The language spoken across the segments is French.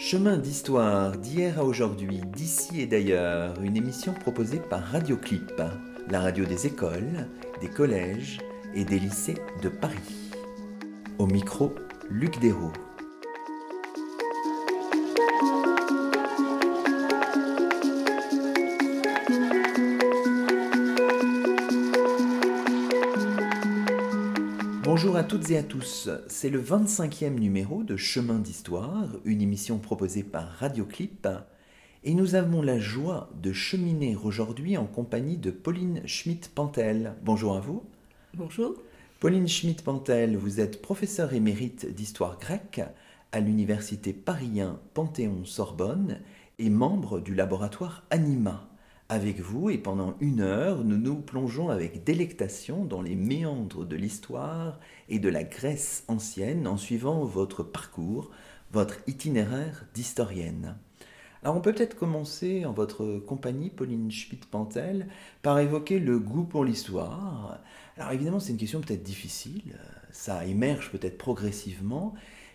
Chemin d'histoire d'hier à aujourd'hui, d'ici et d'ailleurs, une émission proposée par Radioclip, la radio des écoles, des collèges et des lycées de Paris. Au micro, Luc Dérault. Toutes et à tous, c'est le 25e numéro de Chemin d'Histoire, une émission proposée par Radioclip, et nous avons la joie de cheminer aujourd'hui en compagnie de Pauline Schmidt-Pantel. Bonjour à vous. Bonjour. Pauline Schmidt-Pantel, vous êtes professeure émérite d'histoire grecque à l'université Paris Panthéon-Sorbonne et membre du laboratoire Anima. Avec vous et pendant une heure, nous nous plongeons avec délectation dans les méandres de l'histoire et de la Grèce ancienne en suivant votre parcours, votre itinéraire d'historienne. Alors on peut peut-être commencer en votre compagnie, Pauline Schmidt-Pantel, par évoquer le goût pour l'histoire. Alors évidemment c'est une question peut-être difficile, ça émerge peut-être progressivement,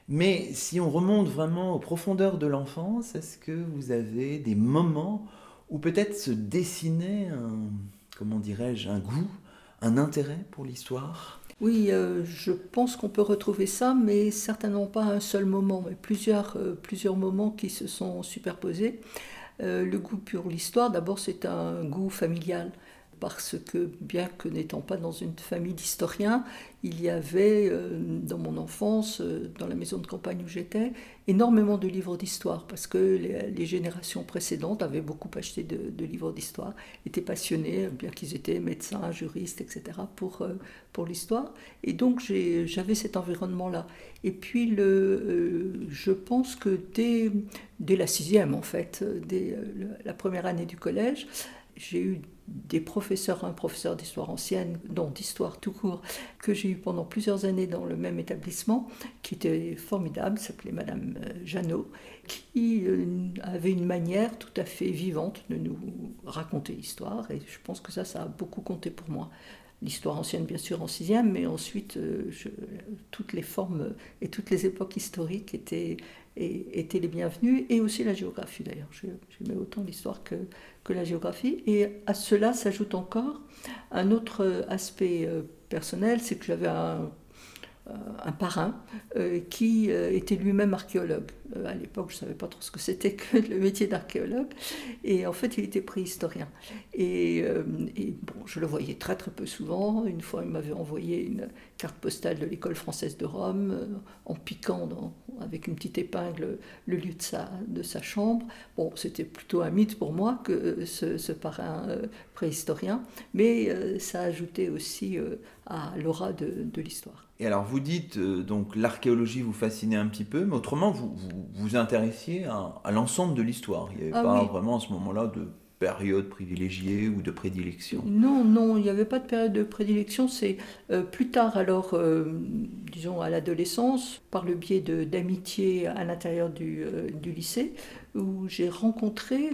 mais si on remonte vraiment aux profondeurs de l'enfance, est-ce que vous avez des moments ou peut-être se dessiner un, comment dirais-je, un goût, un intérêt pour l'histoire? Oui, euh, je pense qu'on peut retrouver ça, mais certainement pas un seul moment, mais plusieurs, euh, plusieurs moments qui se sont superposés. Euh, le goût pour l'histoire, d'abord, c'est un goût familial parce que bien que n'étant pas dans une famille d'historiens, il y avait euh, dans mon enfance, euh, dans la maison de campagne où j'étais, énormément de livres d'histoire, parce que les, générations précédentes avaient beaucoup acheté de, livres d'histoire, étaient passionnés, bien qu'ils étaient médecins, juristes, etc., pour, euh, pour l'histoire. Et donc j'avais cet environnement-là. Et puis le, je pense que dès, dès la sixième, en fait, dès la première année du collège, j'ai eu des professeurs, un professeur d'histoire ancienne, dont d'histoire tout court, que j'ai eu pendant plusieurs années dans le même établissement, qui était formidable, s'appelait Madame euh, Jeannot, qui euh, avait une manière tout à fait vivante de nous raconter l'histoire, et je pense que ça, ça a beaucoup compté pour moi l'histoire ancienne bien sûr en sixième, mais ensuite euh, toutes les formes et toutes les époques historiques étaient, étaient les bienvenues, et aussi la géographie d'ailleurs. J'aimais autant l'histoire que, que la géographie. Et à cela s'ajoute encore un autre aspect euh, personnel, c'est que j'avais un un parrain euh, qui euh, était lui-même archéologue. à l'époque, je ne savais pas trop ce que c'était que le métier d'archéologue. Et en fait, il était préhistorien. Et, bon, je le voyais très très peu souvent. Une fois, il m'avait envoyé une carte postale de l'école française de Rome en piquant avec une petite épingle le lieu de sa, de sa chambre. Bon, c'était plutôt un mythe pour moi que ce, parrain préhistorien, mais ça ajoutait aussi à l'aura de, de l'histoire. Et alors vous dites, euh, donc l'archéologie vous fascinait un petit peu, mais autrement vous vous, intéressiez à, l'ensemble de l'histoire. Il n'y avait ah pas vraiment à ce moment-là de période privilégiée ou de prédilection Non, non, il n'y avait pas de période de prédilection. C'est euh, plus tard, alors, euh, disons à l'adolescence, par le biais d'amitié à l'intérieur du, du, lycée, où j'ai rencontré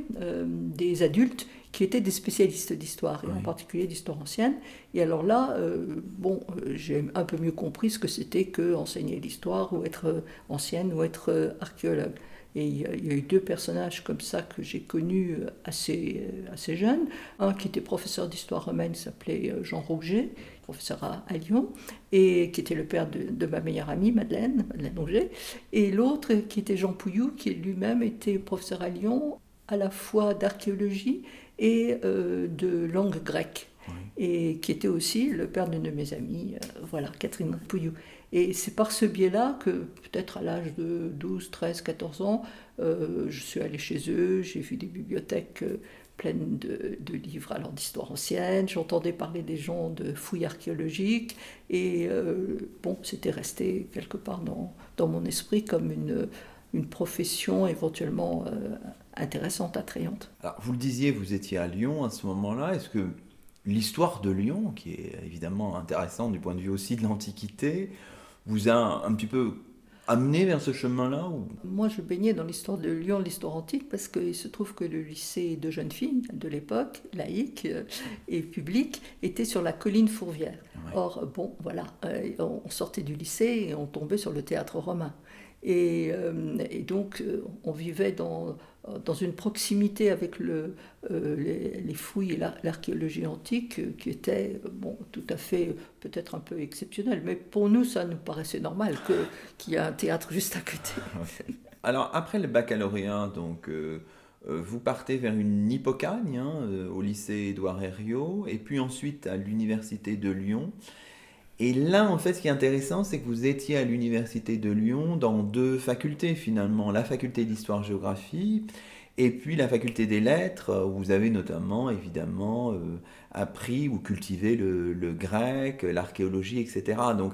des adultes qui étaient des spécialistes d'histoire, et en particulier d'histoire ancienne. Et alors là, euh, bon, euh, j'ai un peu mieux compris ce que c'était que enseigner l'histoire, ou être euh, ancienne, ou être archéologue. Et il y, a, eu deux personnages comme ça que j'ai connus assez, assez jeunes. Un qui était professeur d'histoire romaine, s'appelait Jean Rouget, professeur à, Lyon, et qui était le père de, de ma meilleure amie, Madeleine, Madeleine Rouget. Et l'autre qui était Jean Pouillou, qui lui-même était professeur à Lyon, à la fois d'archéologie et euh, de langue grecque. Et qui était aussi le père d'une de mes amies, euh, voilà, Catherine Pouillou. Et c'est par ce biais-là que, peut-être à l'âge de 12, 13, 14 ans, euh, je suis allée chez eux, j'ai vu des bibliothèques pleines de, de, livres alors d'histoire ancienne, j'entendais parler des gens de fouilles archéologiques, et bon, c'était resté quelque part dans, dans, mon esprit comme une, une profession éventuellement intéressante, attrayante. Alors, vous le disiez, vous étiez à Lyon à ce moment-là. Est-ce que l'histoire de Lyon, qui est évidemment intéressante du point de vue aussi de l'Antiquité, vous a un, petit peu amené vers ce chemin-là Moi, je baignais dans l'histoire de Lyon, l'histoire antique, parce qu'il se trouve que le lycée de jeunes filles de l'époque, laïque euh, et public, était sur la colline Fourvière. Or, bon, voilà, euh, on sortait du lycée et on tombait sur le théâtre romain. Et, et donc, on vivait dans, dans une proximité avec le, les, fouilles et l'archéologie antique qui était bon, tout à fait peut-être un peu exceptionnelle. Mais pour nous, ça nous paraissait normal qu'il y ait un théâtre juste à côté. Alors, après le baccalauréat, donc, euh, vous partez vers une hypocagne hein, euh, au lycée Édouard Herriot, et puis ensuite à l'université de Lyon. Et là, en fait, ce qui est intéressant, c'est que vous étiez à l'université de Lyon dans deux facultés finalement, la faculté d'histoire-géographie et puis la faculté des lettres, où vous avez notamment, évidemment, euh, appris ou cultivé le, le grec, l'archéologie, etc. Donc,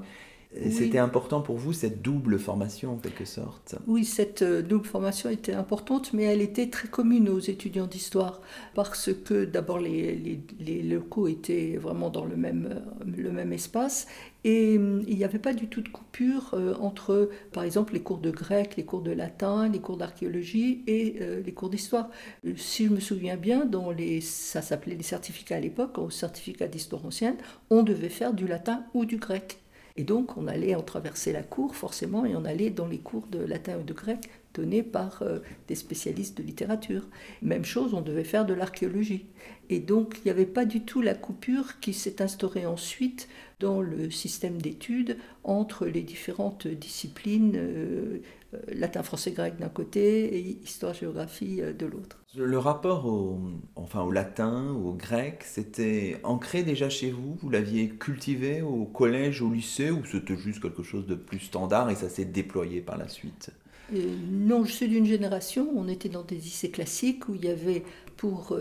c'était important pour vous, cette double formation en quelque sorte Oui, cette euh, double formation était importante, mais elle était très commune aux étudiants d'histoire, parce que d'abord les, les, locaux étaient vraiment dans le même, euh, le même espace, et hum, il n'y avait pas du tout de coupure euh, entre, par exemple, les cours de grec, les cours de latin, les cours d'archéologie et les cours d'histoire. Si je me souviens bien, dans les, ça s'appelait les certificats à l'époque, au certificat d'histoire ancienne, on devait faire du latin ou du grec. Et donc, on allait en traverser la cour, forcément, et on allait dans les cours de latin ou de grec donnés par euh, des spécialistes de littérature. Même chose, on devait faire de l'archéologie. Et donc, il n'y avait pas du tout la coupure qui s'est instaurée ensuite dans le système d'études entre les différentes disciplines, euh, euh, latin, français, grec d'un côté et histoire-géographie de l'autre. Le rapport au, enfin, au latin, au grec, c'était ancré déjà chez vous? Vous l'aviez cultivé au collège, au lycée, ou c'était juste quelque chose de plus standard et ça s'est déployé par la suite? Non, je suis d'une génération, on était dans des lycées classiques où il y avait pour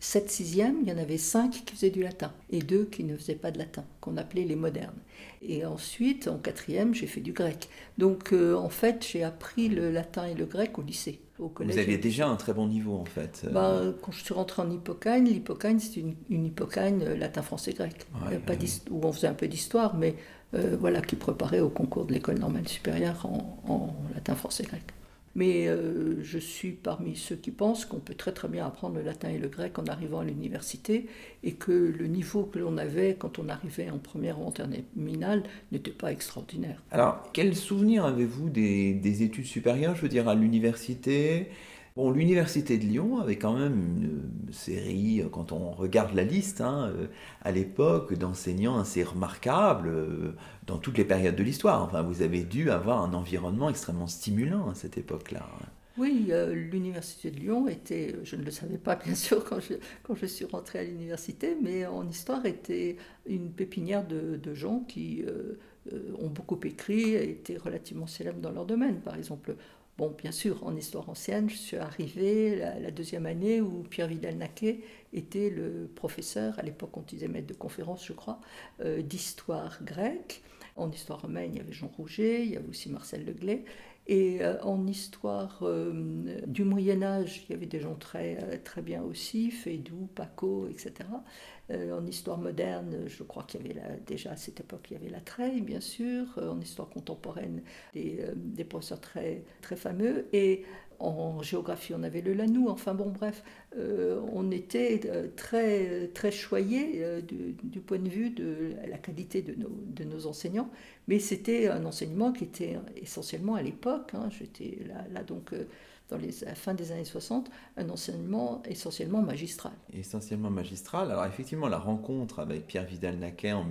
7 sixièmes, il y en avait 5 qui faisaient du latin et 2 qui ne faisaient pas de latin, qu'on appelait les modernes. Et ensuite, en quatrième, j'ai fait du grec. Donc, euh, en fait, j'ai appris le latin et le grec au lycée. Au collège. Vous aviez déjà un très bon niveau, en fait. Bah, quand je suis rentrée en hypocagne, l'hypocagne, c'est une, une, hypocagne euh, latin, français, grec. pas où on faisait un peu d'histoire, mais voilà, qui préparait au concours de l'école normale supérieure en, en latin, français, grec. Mais euh, je suis parmi ceux qui pensent qu'on peut très très bien apprendre le latin et le grec en arrivant à l'université et que le niveau que l'on avait quand on arrivait en première ou en terminale n'était pas extraordinaire. Alors, quel souvenir avez-vous des, des études supérieures, je veux dire, à l'université Bon, l'Université de Lyon avait quand même une série, euh, quand on regarde la liste, hein, euh, à l'époque, d'enseignants assez remarquables euh, dans toutes les périodes de l'histoire. Enfin, vous avez dû avoir un environnement extrêmement stimulant à cette époque-là. Oui, l'Université de Lyon était, je ne le savais pas bien sûr quand je, suis rentrée à l'université, mais en histoire était une pépinière de, de gens qui ont beaucoup écrit et étaient relativement célèbres dans leur domaine. Par exemple, Bon, bien sûr, en histoire ancienne, je suis arrivée la, deuxième année où Pierre Vidal-Naquet était le professeur, à l'époque on disait maître de conférence, je crois, euh, d'histoire grecque. En histoire romaine, il y avait Jean Rouget, il y avait aussi Marcel Leglay. Et euh, en histoire euh, du Moyen Âge, il y avait des gens très, euh, très bien aussi, Fédou, Paco, etc. en histoire moderne, je crois qu'il y avait déjà à cette époque, il y avait la Treille, bien sûr. en histoire contemporaine, des, des, professeurs très, très fameux. Et en géographie, on avait le Lanou. Enfin bon, bref, on était très, très choyés du, du, point de vue de la qualité de nos, enseignants. Mais c'était un enseignement qui était essentiellement à l'époque, hein, j'étais là, donc euh, dans les, à la fin des années 60, un enseignement essentiellement magistral. Essentiellement magistral. Alors effectivement, la rencontre avec Pierre Vidal-Naquet en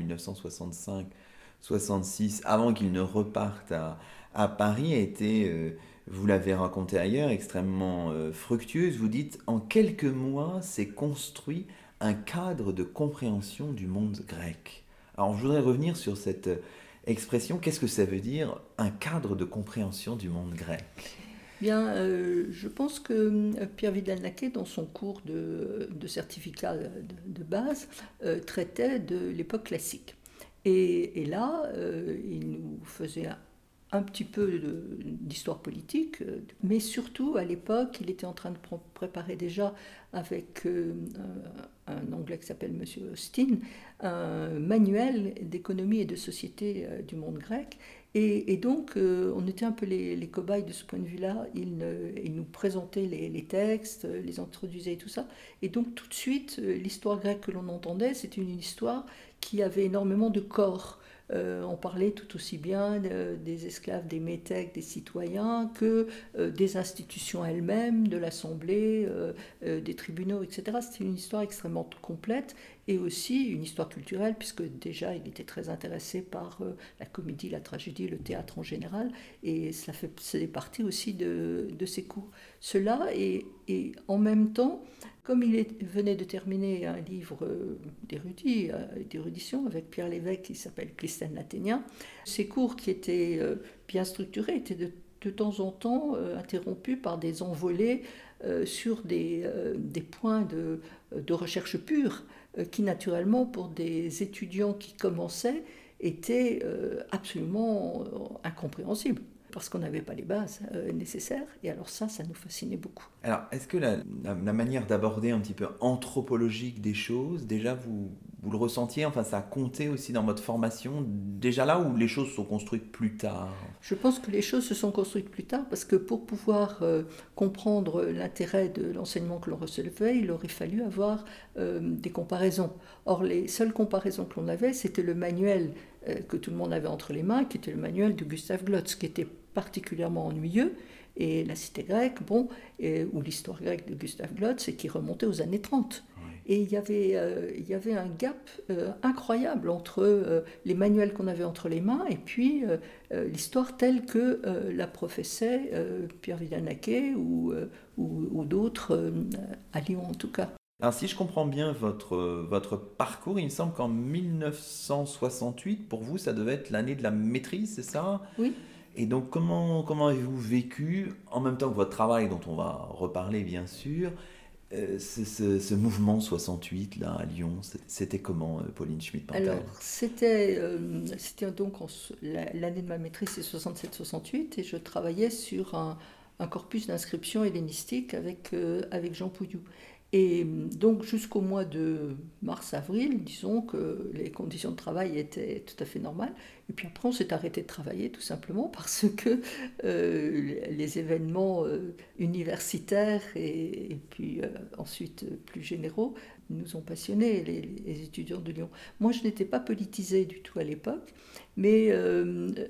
1965-66, avant qu'il ne reparte à, Paris, a été, euh, vous l'avez raconté ailleurs, extrêmement euh, fructueuse. Vous dites, en quelques mois, s'est construit un cadre de compréhension du monde grec. Alors je voudrais revenir sur cette expression, qu'est-ce que ça veut dire un cadre de compréhension du monde grec? Bien, euh, je pense que euh, Pierre Vidal-Naquet, dans son cours de, certificat de, base, euh, traitait de l'époque classique. Et, et là, il nous faisait un petit peu d'histoire politique, euh, mais surtout à l'époque, il était en train de préparer déjà avec euh, un Anglais qui s'appelle Monsieur Austin un manuel d'économie et de société euh, du monde grec. Et, donc, on était un peu les, cobayes de ce point de vue-là. Il, il, nous présentait les, les, textes, les introduisait et tout ça. Et donc, tout de suite, l'histoire grecque que l'on entendait, c'était une histoire qui avait énormément de corps euh, on parlait tout aussi bien des esclaves, des métèques, des citoyens que des institutions elles-mêmes, de l'Assemblée, des tribunaux, etc. C'était une histoire extrêmement complète et aussi une histoire culturelle, puisque déjà il était très intéressé par la comédie, la tragédie, le théâtre en général, et cela faisait partie aussi de, de ses cours. Cela, et, et en même temps, comme il venait de terminer un livre euh, euh, d'érudition avec Pierre Lévesque qui s'appelle Clisthène l'Athénien, ses cours qui étaient euh, bien structurés étaient de, temps en temps interrompus par des envolées sur des, points de, de, recherche pure qui naturellement pour des étudiants qui commençaient étaient absolument incompréhensibles parce qu'on n'avait pas les bases euh, nécessaires. Et alors ça, ça nous fascinait beaucoup. Alors, est-ce que la, manière d'aborder un petit peu anthropologique des choses, déjà, vous, vous le ressentiez? Enfin, ça a compté aussi dans votre formation, déjà là où les choses sont construites plus tard? Je pense que les choses se sont construites plus tard parce que pour pouvoir euh, comprendre l'intérêt de l'enseignement que l'on recevait, il aurait fallu avoir euh, des comparaisons. Or, les seules comparaisons que l'on avait, c'était le manuel que tout le monde avait entre les mains, qui était le manuel de Gustave Glotz, qui était particulièrement ennuyeux. Et la cité grecque, bon, ou l'histoire grecque de Gustave Glotz, c'est qui remontait aux années 30. Et il y avait, euh, il y avait un gap euh, incroyable entre euh, les manuels qu'on avait entre les mains et puis l'histoire telle que la professait Pierre Vidal-Naquet ou, ou, ou d'autres, à Lyon en tout cas. Alors si je comprends bien votre, votre parcours, il me semble qu'en 1968, pour vous, ça devait être l'année de la maîtrise, c'est ça? Oui. Et donc, comment, comment avez-vous vécu, en même temps que votre travail, dont on va reparler bien sûr, euh, ce, mouvement 68 là à Lyon, c'était comment, euh, Pauline Schmidt-Pantel Alors, c'était euh, c'était donc l'année de ma maîtrise, c'est 67-68, et je travaillais sur un, un corpus d'inscription hellénistique avec, avec Jean Pouillou. Et donc jusqu'au mois de mars-avril, disons que les conditions de travail étaient tout à fait normales. Et puis après, on s'est arrêté de travailler tout simplement parce que euh, les événements euh, universitaires et, puis euh, ensuite plus généraux nous ont passionnés, les, étudiants de Lyon. Moi, je n'étais pas politisée du tout à l'époque, mais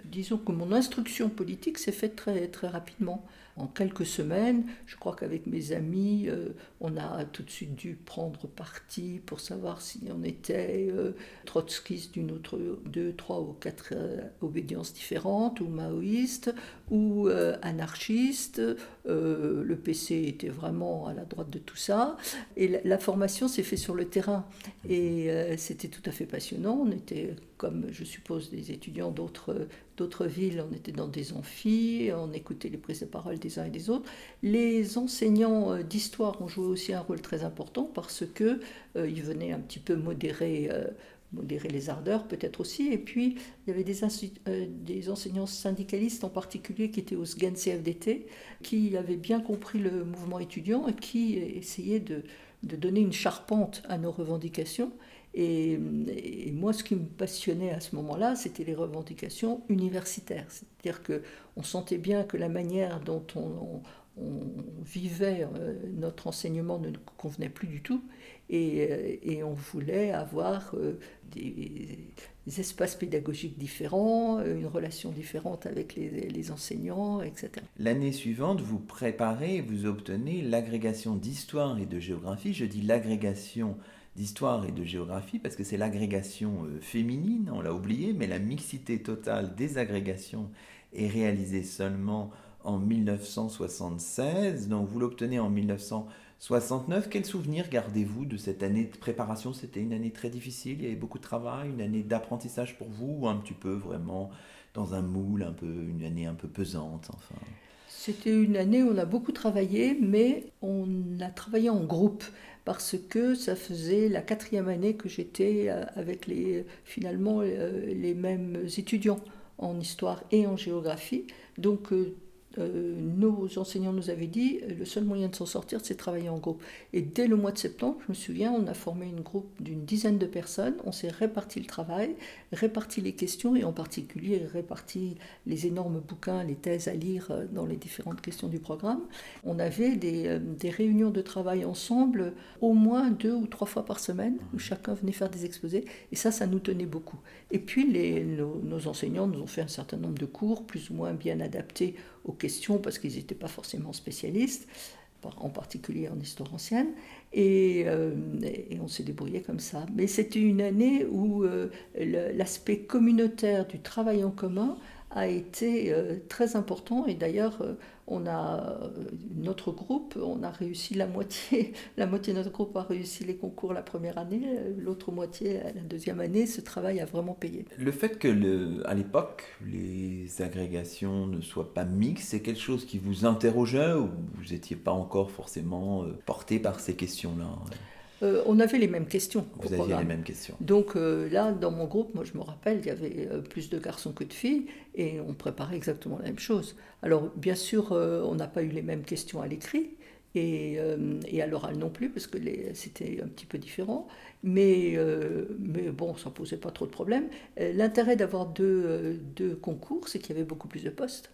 disons que mon instruction politique s'est faite très, très rapidement en quelques semaines. Je crois qu'avec mes amis, euh, on a tout de suite dû prendre parti pour savoir si on était euh, trotskiste d'une autre, deux, trois ou quatre euh, obédiences différentes, ou maoïste, ou anarchiste. Le PC était vraiment à la droite de tout ça. Et la, formation s'est faite sur le terrain. Et c'était tout à fait passionnant. On était comme je suppose des étudiants d'autres, villes, on était dans des amphis, on écoutait les prises de parole des uns et des autres. Les enseignants euh, d'histoire ont joué aussi un rôle très important parce que euh, venaient un petit peu modérer, euh, modérer les ardeurs peut-être aussi. Et puis il y avait des, des enseignants syndicalistes en particulier qui étaient au SGAN CFDT, qui avaient bien compris le mouvement étudiant et qui essayaient de, donner une charpente à nos revendications. Et, moi, ce qui me passionnait à ce moment-là, c'était les revendications universitaires. C'est-à-dire qu'on sentait bien que la manière dont on, vivait euh, notre enseignement ne convenait plus du tout. Et, euh, on voulait avoir euh, des, espaces pédagogiques différents, une relation différente avec les, les enseignants, etc. L'année suivante, vous préparez, vous obtenez l'agrégation d'histoire et de géographie. Je dis l'agrégation d'histoire et de géographie, parce que c'est l'agrégation euh, féminine, on l'a oublié, mais la mixité totale des agrégations est réalisée seulement en 1976, donc vous l'obtenez en 1969. Quel souvenir gardez-vous de cette année de préparation? C'était une année très difficile, il y avait beaucoup de travail, une année d'apprentissage pour vous, ou un petit peu vraiment dans un moule, un peu, une année un peu pesante enfin? C'était une année où on a beaucoup travaillé, mais on a travaillé en groupe parce que ça faisait la quatrième année que j'étais euh, avec les, finalement euh, les mêmes étudiants en histoire et en géographie. Donc euh, nos enseignants nous avaient dit euh, le seul moyen de s'en sortir, c'est de travailler en groupe. Et dès le mois de septembre, je me souviens, on a formé une groupe d'une dizaine de personnes, on s'est réparti le travail, réparti les questions et en particulier réparti les énormes bouquins, les thèses à lire euh, dans les différentes questions du programme. On avait des, réunions de travail ensemble au moins deux ou trois fois par semaine où chacun venait faire des exposés et ça, ça nous tenait beaucoup. Et puis les, nos enseignants nous ont fait un certain nombre de cours plus ou moins bien adaptés aux questions parce qu'ils n'étaient pas forcément spécialistes, en particulier en histoire ancienne, et, euh, on s'est débrouillé comme ça. Mais c'était une année où euh, l'aspect communautaire du travail en commun a été euh, très important et d'ailleurs on a notre groupe, on a réussi la moitié, la moitié de notre groupe a réussi les concours la première année, l'autre moitié la deuxième année. Ce travail a vraiment payé. Le fait que à l'époque les agrégations ne soient pas mixtes, c'est quelque chose qui vous interrogeait ou vous n'étiez pas encore forcément euh, porté par ces questions-là? Euh, on avait les mêmes questions. Vous aviez les mêmes questions. Donc euh, là, dans mon groupe, moi je me rappelle, il y avait euh, plus de garçons que de filles et on préparait exactement la même chose. Alors bien sûr, on n'a pas eu les mêmes questions à l'écrit et, à l'oral non plus, parce que c'était un petit peu différent. Mais, mais bon, ça ne posait pas trop de problèmes. L'intérêt d'avoir deux, deux, concours, c'est qu'il y avait beaucoup plus de postes.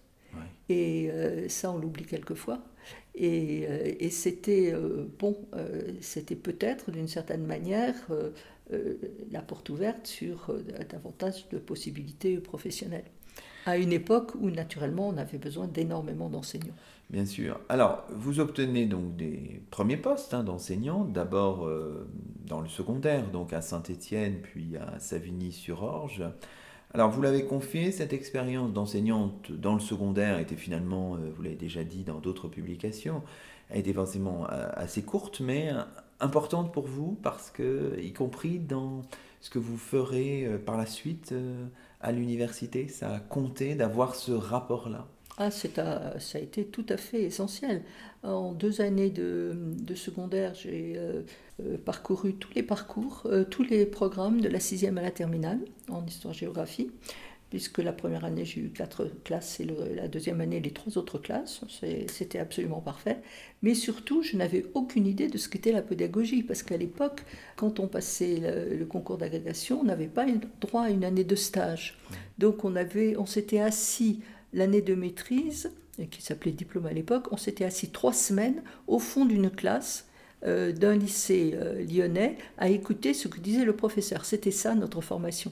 Et ça, on l'oublie quelquefois. Et, euh, et c'était euh, bon, euh, c'était peut-être d'une certaine manière la porte ouverte sur davantage de possibilités professionnelles. À une époque où naturellement on avait besoin d'énormément d'enseignants. Bien sûr. Alors, vous obtenez donc des premiers postes hein, d'enseignants, d'abord dans le secondaire, donc à Saint-Étienne, puis à Savigny-sur-Orge. Alors, vous l'avez confié, cette expérience d'enseignante dans le secondaire était finalement, euh, vous l'avez déjà dit dans d'autres publications, a été forcément euh, assez courte, mais euh, importante pour vous, parce que, y compris dans ce que vous ferez par la suite à l'université, ça a compté d'avoir ce rapport-là? Ah, ça a été tout à fait essentiel. En deux années de, secondaire, j'ai euh, euh, parcouru tous les parcours, euh, tous les programmes de la sixième à la terminale en histoire-géographie, puisque la première année j'ai eu quatre classes et la deuxième année les trois autres classes. C'était absolument parfait. Mais surtout, je n'avais aucune idée de ce qu'était la pédagogie, parce qu'à l'époque, quand on passait le, le concours d'agrégation, on n'avait pas droit à une année de stage. Donc on, avait, on s'était assis l'année de maîtrise, qui s'appelait diplôme à l'époque, on s'était assis trois semaines au fond d'une classe euh, d'un lycée euh, lyonnais à écouter ce que disait le professeur. C'était ça notre formation.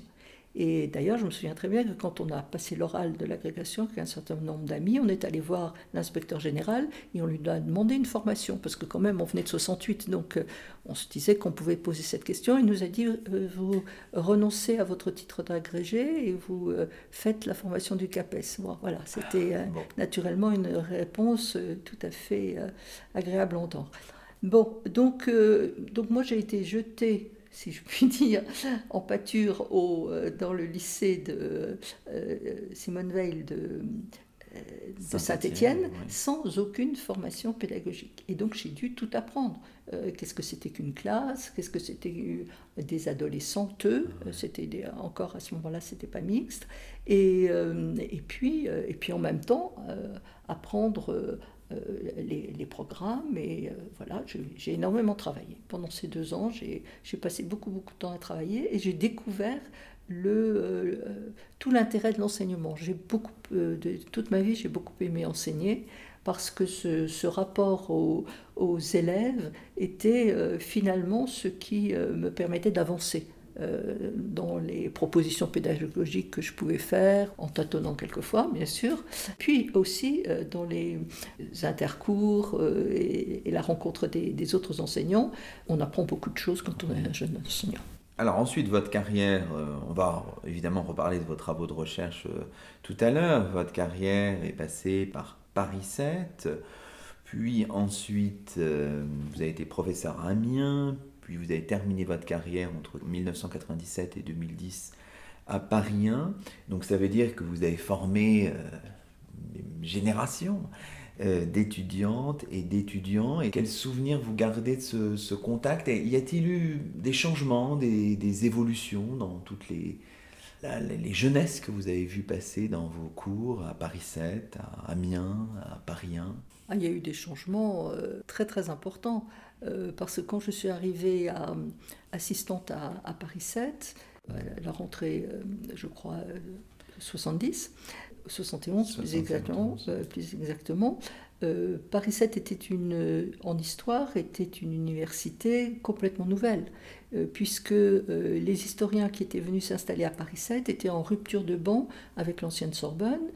Et d'ailleurs, je me souviens très bien que quand on a passé l'oral de l'agrégation avec un certain nombre d'amis, on est allé voir l'inspecteur général et on lui a demandé une formation, parce que quand même, on venait de 68, donc euh, on se disait qu'on pouvait poser cette question. Il nous a dit, euh, vous renoncez à votre titre d'agrégé et vous euh, faites la formation du CAPES. voilà, c'était naturellement une réponse tout à fait agréable à entendre. Bon, donc, donc moi j'ai été jetée si je puis dire, en pâture au, euh, dans le lycée de euh, Simone Veil de, euh, de Saint-Étienne sans aucune formation pédagogique. Et donc j'ai dû tout apprendre. qu'est-ce que c'était qu'une classe? Qu'est-ce que c'était des adolescentes C'était encore à ce moment-là, c'était pas mixte. Et, et, puis, et puis en même temps, apprendre euh, les, programmes. Et euh, voilà, j'ai énormément travaillé. Pendant ces deux ans, j'ai passé beaucoup, beaucoup de temps à travailler et j'ai découvert le, euh, tout l'intérêt de l'enseignement. J'ai beaucoup, de, toute ma vie, j'ai beaucoup aimé enseigner parce que ce, rapport aux, aux, élèves était finalement ce qui me permettait d'avancer. Euh, dans les propositions pédagogiques que je pouvais faire, en tâtonnant quelquefois, bien sûr, puis aussi euh, dans les intercours euh, et, la rencontre des, autres enseignants. On apprend beaucoup de choses quand on est un jeune enseignant. Alors ensuite, votre carrière, on va évidemment reparler de vos travaux de recherche tout à l'heure. Votre carrière est passée par Paris 7, puis ensuite vous avez été professeur à Amiens, puis vous avez terminé votre carrière entre 1997 et 2010 à Paris 1. Donc ça veut dire que vous avez formé euh, une génération euh, d'étudiantes et d'étudiants. Et quels souvenirs vous gardez de ce, contact? Y a-t-il eu des changements, des, évolutions dans toutes les, les jeunesses que vous avez vues passer dans vos cours à Paris 7, à Amiens, à Paris 1 ah, Il y a eu des changements euh, très très importants. Euh, parce que quand je suis arrivée à, assistante à, Paris 7, la rentrée, je crois, 70, 71 plus exactement, plus exactement euh, Paris 7 était une, euh, en histoire était une université complètement nouvelle, euh, puisque les historiens qui étaient venus s'installer à Paris 7 étaient en rupture de banc avec l'ancienne Sorbonne.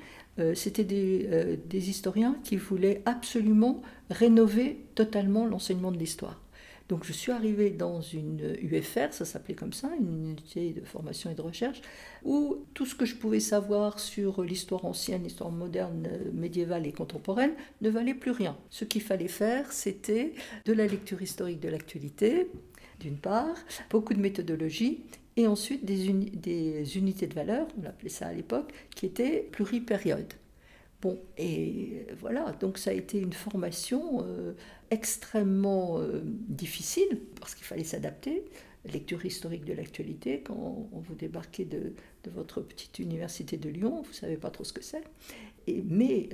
C'était des, des historiens qui voulaient absolument rénover totalement l'enseignement de l'histoire. Donc je suis arrivée dans une UFR, ça s'appelait comme ça, une unité de formation et de recherche, où tout ce que je pouvais savoir sur l'histoire ancienne, l'histoire moderne, euh, médiévale et contemporaine ne valait plus rien. Ce qu'il fallait faire, c'était de la lecture historique de l'actualité, d'une part, beaucoup de méthodologie, et ensuite des, des unités de valeur, on appelait ça à l'époque, qui étaient pluripériodes. Bon, et voilà, donc ça a été une formation euh, extrêmement euh, difficile, parce qu'il fallait s'adapter. Lecture historique de l'actualité, quand vous débarquez de, votre petite université de Lyon, vous ne savez pas trop ce que c'est. mais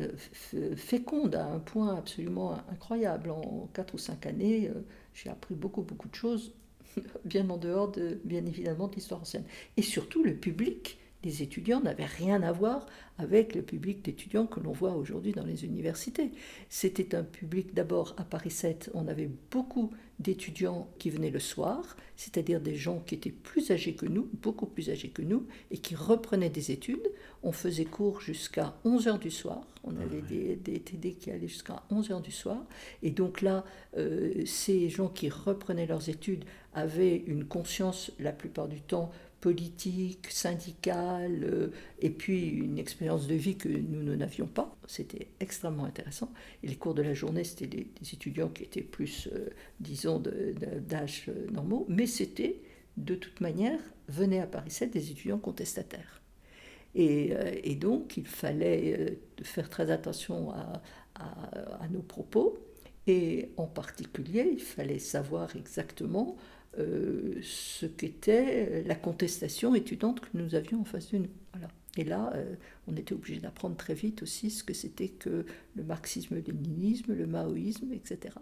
euh, féconde à un point absolument incroyable. En 4 ou 5 années, j'ai appris beaucoup, beaucoup de choses, bien en dehors, de, bien évidemment, de l'histoire ancienne. Et surtout, le public les étudiants n'avaient rien à voir avec le public d'étudiants que l'on voit aujourd'hui dans les universités. C'était un public d'abord à Paris 7, on avait beaucoup d'étudiants qui venaient le soir, c'est-à-dire des gens qui étaient plus âgés que nous, beaucoup plus âgés que nous, et qui reprenaient des études. On faisait cours jusqu'à 11h du soir, on ah avait des, TD qui allaient jusqu'à 11h du soir, et donc là, euh, ces gens qui reprenaient leurs études avaient une conscience la plupart du temps politique, syndicale, euh, et puis une expérience de vie que nous, n'avions pas. C'était extrêmement intéressant. Et les cours de la journée, c'était des, étudiants qui étaient plus, euh, disons, d'âge euh, normaux, mais c'était, de toute manière, venaient à Paris 7 des étudiants contestataires. Et, donc, il fallait faire très attention à nos propos, et en particulier, il fallait savoir exactement euh, ce qu'était la contestation étudiante que nous avions en face de nous. Voilà. Et là, euh, on était obligé d'apprendre très vite aussi ce que c'était que le marxisme-léninisme, le maoïsme, etc.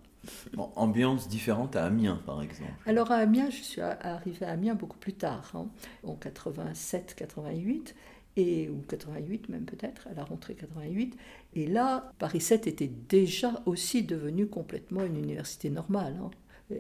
Bon, ambiance différente à Amiens, par exemple. Alors à Amiens, je suis arrivée à Amiens beaucoup plus tard, hein, en 87-88 et ou 88 même peut-être, à la rentrée 88. Et là, Paris 7 était déjà aussi devenu complètement une université normale. Hein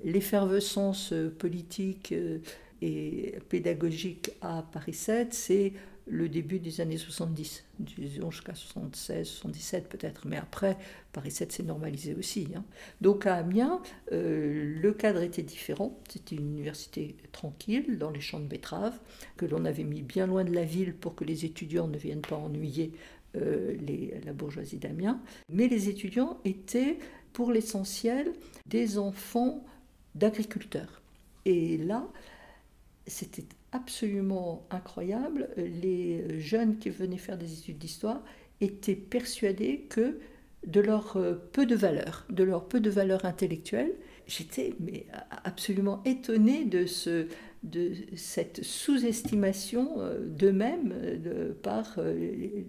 l'effervescence politique euh, et pédagogique à Paris 7, c'est le début des années 70, disons jusqu'à 76, 77 peut-être, mais après, Paris 7 s'est normalisé aussi. Hein. Donc à Amiens, euh, le cadre était différent, c'était une université tranquille, dans les champs de betteraves, que l'on avait mis bien loin de la ville pour que les étudiants ne viennent pas ennuyer euh, la bourgeoisie d'Amiens, mais les étudiants étaient pour l'essentiel des enfants d'agriculteurs. Et là, c'était absolument incroyable. Les jeunes qui venaient faire des études d'histoire étaient persuadés que de leur euh, peu de valeur, de leur peu de valeur intellectuelle, j'étais mais absolument étonnée de, ce, de cette sous-estimation euh, d'eux-mêmes de, par euh,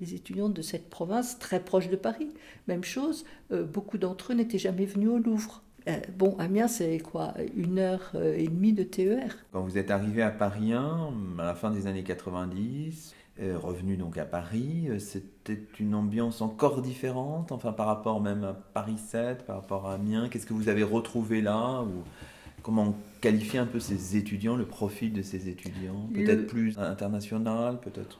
les étudiants de cette province très proche de Paris. Même chose, beaucoup d'entre eux n'étaient jamais venus au Louvre. Euh, bon, Amiens, c'est quoi Une heure euh, et demie de TER. Quand vous êtes arrivé à Paris 1, à la fin des années 90, euh, revenu donc à Paris, c'était une ambiance encore différente, enfin par rapport même à Paris 7, par rapport à Amiens. Qu'est-ce que vous avez retrouvé là ou Comment qualifier un peu ces étudiants, le profil de ces étudiants? Peut-être plus international, peut-être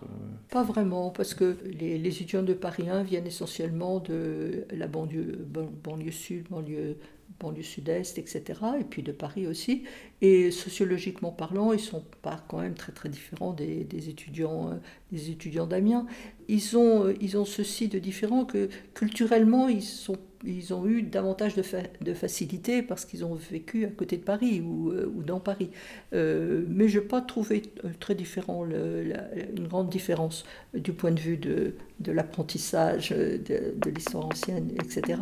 Pas vraiment, parce que les, les, étudiants de Paris 1 viennent essentiellement de la banlieue, banlieue sud, banlieue banlieue sud-est, etc., et puis de Paris aussi. Et sociologiquement parlant, ils sont pas quand même très très différents des, étudiants, euh, des étudiants d'Amiens. Ils ont, euh, ils ont ceci de différent que culturellement, ils, sont, ils ont eu davantage de, facilité parce qu'ils ont vécu à côté de Paris ou, euh, dans Paris. mais je n'ai pas trouvé très différent, une grande différence du point de vue de, l'apprentissage de l'histoire ancienne, etc.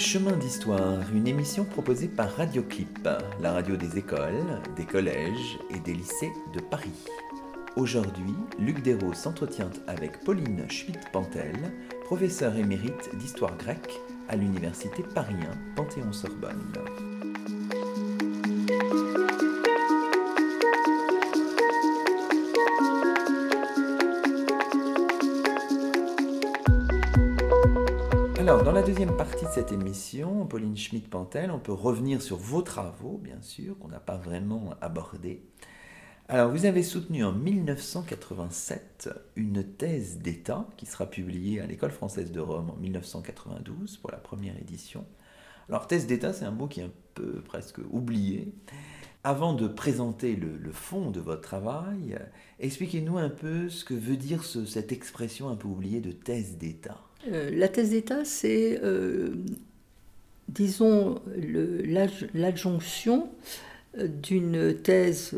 Chemin d'Histoire, une émission proposée par Radioclip, la radio des écoles, des collèges et des lycées de Paris. Aujourd'hui, Luc Dérault s'entretient avec Pauline Schmitt-Pantel, professeure émérite d'histoire grecque à l'université Paris Panthéon-Sorbonne. Dans la deuxième partie de cette émission, Pauline Schmitt-Pantel, on peut revenir sur vos travaux, bien sûr, qu'on n'a pas vraiment abordés. Alors, vous avez soutenu en 1987 une thèse d'État qui sera publiée à l'École française de Rome en 1992 pour la première édition. Alors, thèse d'État, c'est un mot qui est un peu presque oublié. Avant de présenter le, fond de votre travail, expliquez-nous un peu ce que veut dire cette expression un peu oubliée de thèse d'État. Euh, la thèse d'État, c'est, euh, disons, l'adjonction euh, d'une thèse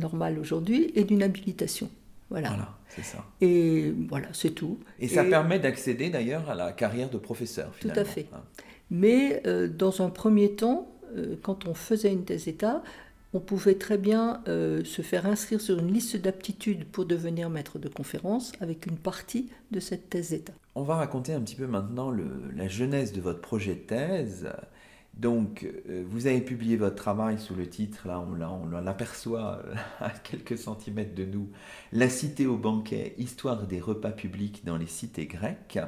normale aujourd'hui et d'une habilitation. Voilà. voilà c'est ça. Et voilà, c'est tout. Et ça permet d'accéder d'ailleurs à la carrière de professeur. Finalement. Tout à fait. Hein. Mais dans un premier temps, quand on faisait une thèse d'État, on pouvait très bien euh, se faire inscrire sur une liste d'aptitudes pour devenir maître de conférence avec une partie de cette thèse d'État. On va raconter un petit peu maintenant la genèse de votre projet de thèse. Donc, euh, vous avez publié votre travail sous le titre, là on, l'aperçoit euh, à quelques centimètres de nous, La cité au banquet, histoire des repas publics dans les cités grecques.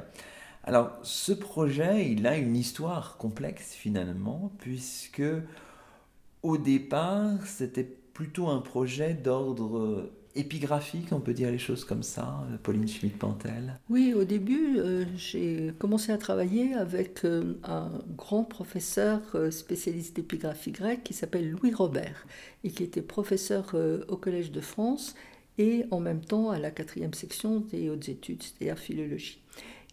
Alors, ce projet, il a une histoire complexe finalement, puisque au départ, c'était plutôt un projet d'ordre épigraphique, on peut dire les choses comme ça, Pauline Schmidt-Pantel Oui, au début, euh, j'ai commencé à travailler avec euh, un grand professeur euh, spécialiste d'épigraphie grecque qui s'appelle Louis Robert et qui était professeur au Collège de France et en même temps à la quatrième section des hautes études, c'est-à-dire philologie.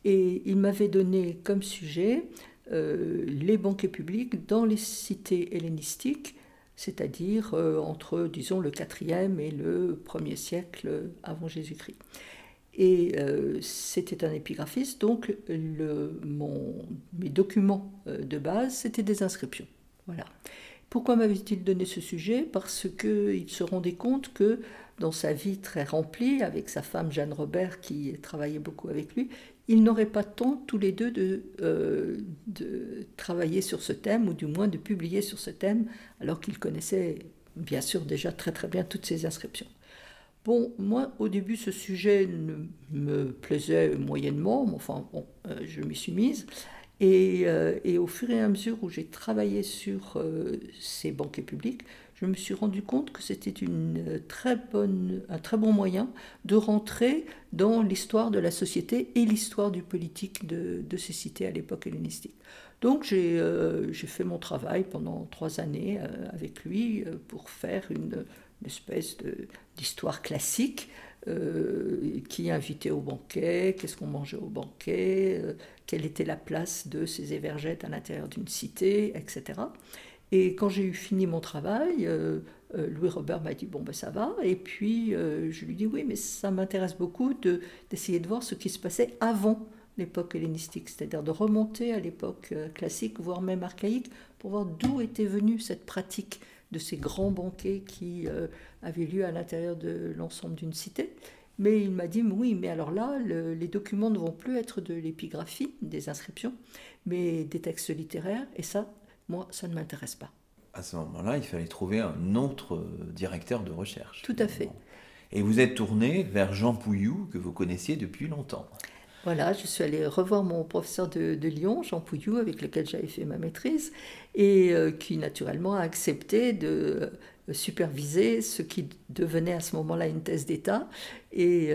Et il m'avait donné comme sujet les banquets publics dans les cités hellénistiques c'est-à-dire euh, entre, disons, le 4e et le 1er siècle avant Jésus-Christ. Et euh, c'était un épigraphiste, donc le, mes documents euh, de base, c'était des inscriptions. Voilà. Pourquoi m'avait-il donné ce sujet? Parce qu'il se rendait compte que dans sa vie très remplie, avec sa femme Jeanne Robert qui travaillait beaucoup avec lui, ils n'auraient pas temps tous les deux de, euh, de, travailler sur ce thème, ou du moins de publier sur ce thème, alors qu'ils connaissaient bien sûr déjà très très bien toutes ces inscriptions. Bon, moi au début ce sujet me plaisait moyennement, mais enfin bon, euh, je m'y suis mise. Euh, et, au fur et à mesure où j'ai travaillé sur ces banquets publics, je me suis rendu compte que c'était une bonne, un très bon moyen de rentrer dans l'histoire de la société et l'histoire du politique de, ces cités à l'époque hellénistique. Donc j'ai euh, fait mon travail pendant trois années euh, avec lui euh, pour faire une, espèce d'histoire classique qui invitait au banquet, qu'est-ce qu'on mangeait au banquet, quelle était la place de ces évergettes à l'intérieur d'une cité, etc. Et quand j'ai eu fini mon travail, euh, euh, Louis Robert m'a dit bon ben ça va. Et puis euh, je lui dis oui mais ça m'intéresse beaucoup de, d'essayer de voir ce qui se passait avant l'époque hellénistique, c'est-à-dire de remonter à l'époque classique, voire même archaïque, pour voir d'où était venue cette pratique de ces grands banquets qui avaient lieu à l'intérieur de l'ensemble d'une cité. Mais il m'a dit oui, mais alors là, les documents ne vont plus être de l'épigraphie, des inscriptions, mais des textes littéraires, et ça, moi, ça ne m'intéresse pas. À ce moment-là, il fallait trouver un autre euh, directeur de recherche. Tout à fait. Et vous êtes tourné vers Jean Pouillou, que vous connaissiez depuis longtemps. Voilà, je suis allée revoir mon professeur de, Lyon, Jean Pouillou, avec lequel j'avais fait ma maîtrise, et euh, qui naturellement a accepté de euh, superviser ce qui devenait à ce moment-là une thèse d'État. Et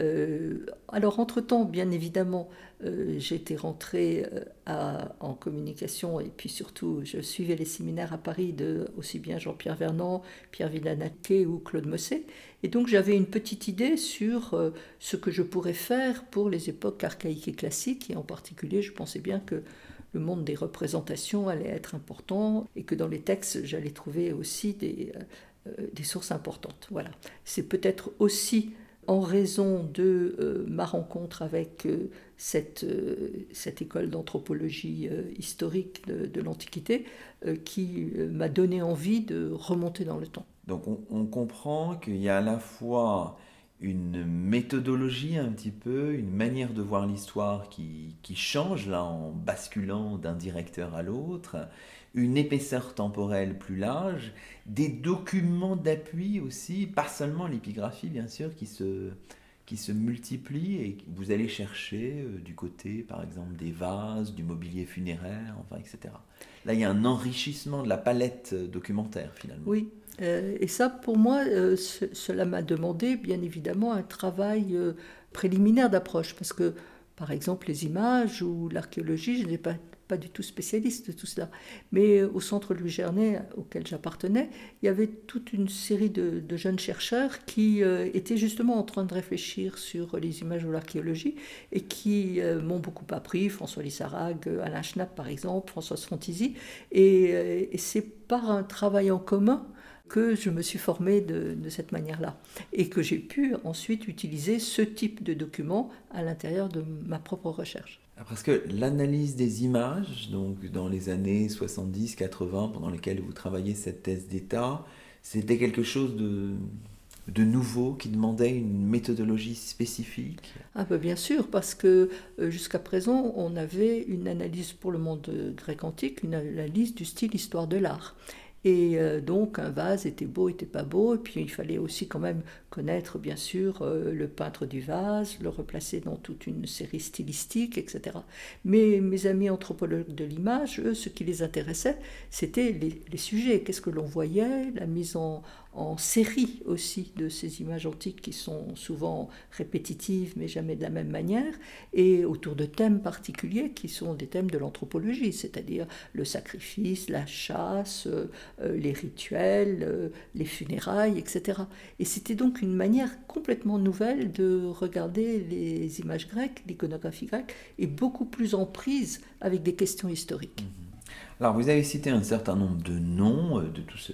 alors, entre-temps, bien évidemment, euh, j'étais rentrée euh, en communication et puis surtout je suivais les séminaires à Paris de aussi bien Jean-Pierre Vernant, Pierre Villanaquet ou Claude Mosset. Et donc j'avais une petite idée sur euh, ce que je pourrais faire pour les époques archaïques et classiques et en particulier je pensais bien que le monde des représentations allait être important et que dans les textes j'allais trouver aussi des, des sources importantes. Voilà. C'est peut-être aussi en raison de euh, ma rencontre avec euh, cette, cette, école d'anthropologie historique de, l'Antiquité qui m'a donné envie de remonter dans le temps. Donc on, comprend qu'il y a à la fois une méthodologie un petit peu, une manière de voir l'histoire qui, qui, change là en basculant d'un directeur à l'autre, une épaisseur temporelle plus large, des documents d'appui aussi, pas seulement l'épigraphie bien sûr, qui se, qui se multiplient et vous allez chercher euh, du côté par exemple des vases, du mobilier funéraire, enfin etc. Là il y a un enrichissement de la palette documentaire finalement. Oui, euh, et ça, pour moi, euh, cela m'a demandé, bien évidemment, un travail euh, préliminaire d'approche, parce que, par exemple, les images ou l'archéologie, je n'ai pas pas du tout spécialiste de tout cela. Mais au centre Louis Gernet, auquel j'appartenais, il y avait toute une série de, jeunes chercheurs qui étaient justement en train de réfléchir sur les images ou l'archéologie et qui m'ont beaucoup appris, François Lissarag, Alain Schnapp par exemple, Françoise Frontizi. Et, c'est par un travail en commun que je me suis formée de, cette manière-là et que j'ai pu ensuite utiliser ce type de document à l'intérieur de ma propre recherche. Ah, parce que l'analyse des images, donc dans les années 70-80, pendant lesquelles vous travaillez cette thèse d'État, c'était quelque chose de, nouveau qui demandait une méthodologie spécifique? Ah ben bien sûr, parce que euh, jusqu'à présent, on avait une analyse pour le monde grec antique, une analyse du style histoire de l'art. Et euh, donc un vase était beau, était pas beau, et puis il fallait aussi quand même connaître bien sûr euh, le peintre du vase, le replacer dans toute une série stylistique, etc. Mais mes amis anthropologues de l'image, eux, ce qui les intéressait, c'était les, les, sujets, qu'est-ce que l'on voyait, la mise en, en série aussi de ces images antiques qui sont souvent répétitives mais jamais de la même manière, et autour de thèmes particuliers qui sont des thèmes de l'anthropologie, c'est-à-dire le sacrifice, la chasse, euh, les rituels, euh, les funérailles, etc. Et c'était donc une manière complètement nouvelle de regarder les images grecques, l'iconographie grecque, et beaucoup plus en prise avec des questions historiques. Mhm. Alors vous avez cité un certain nombre de noms euh, de tous ce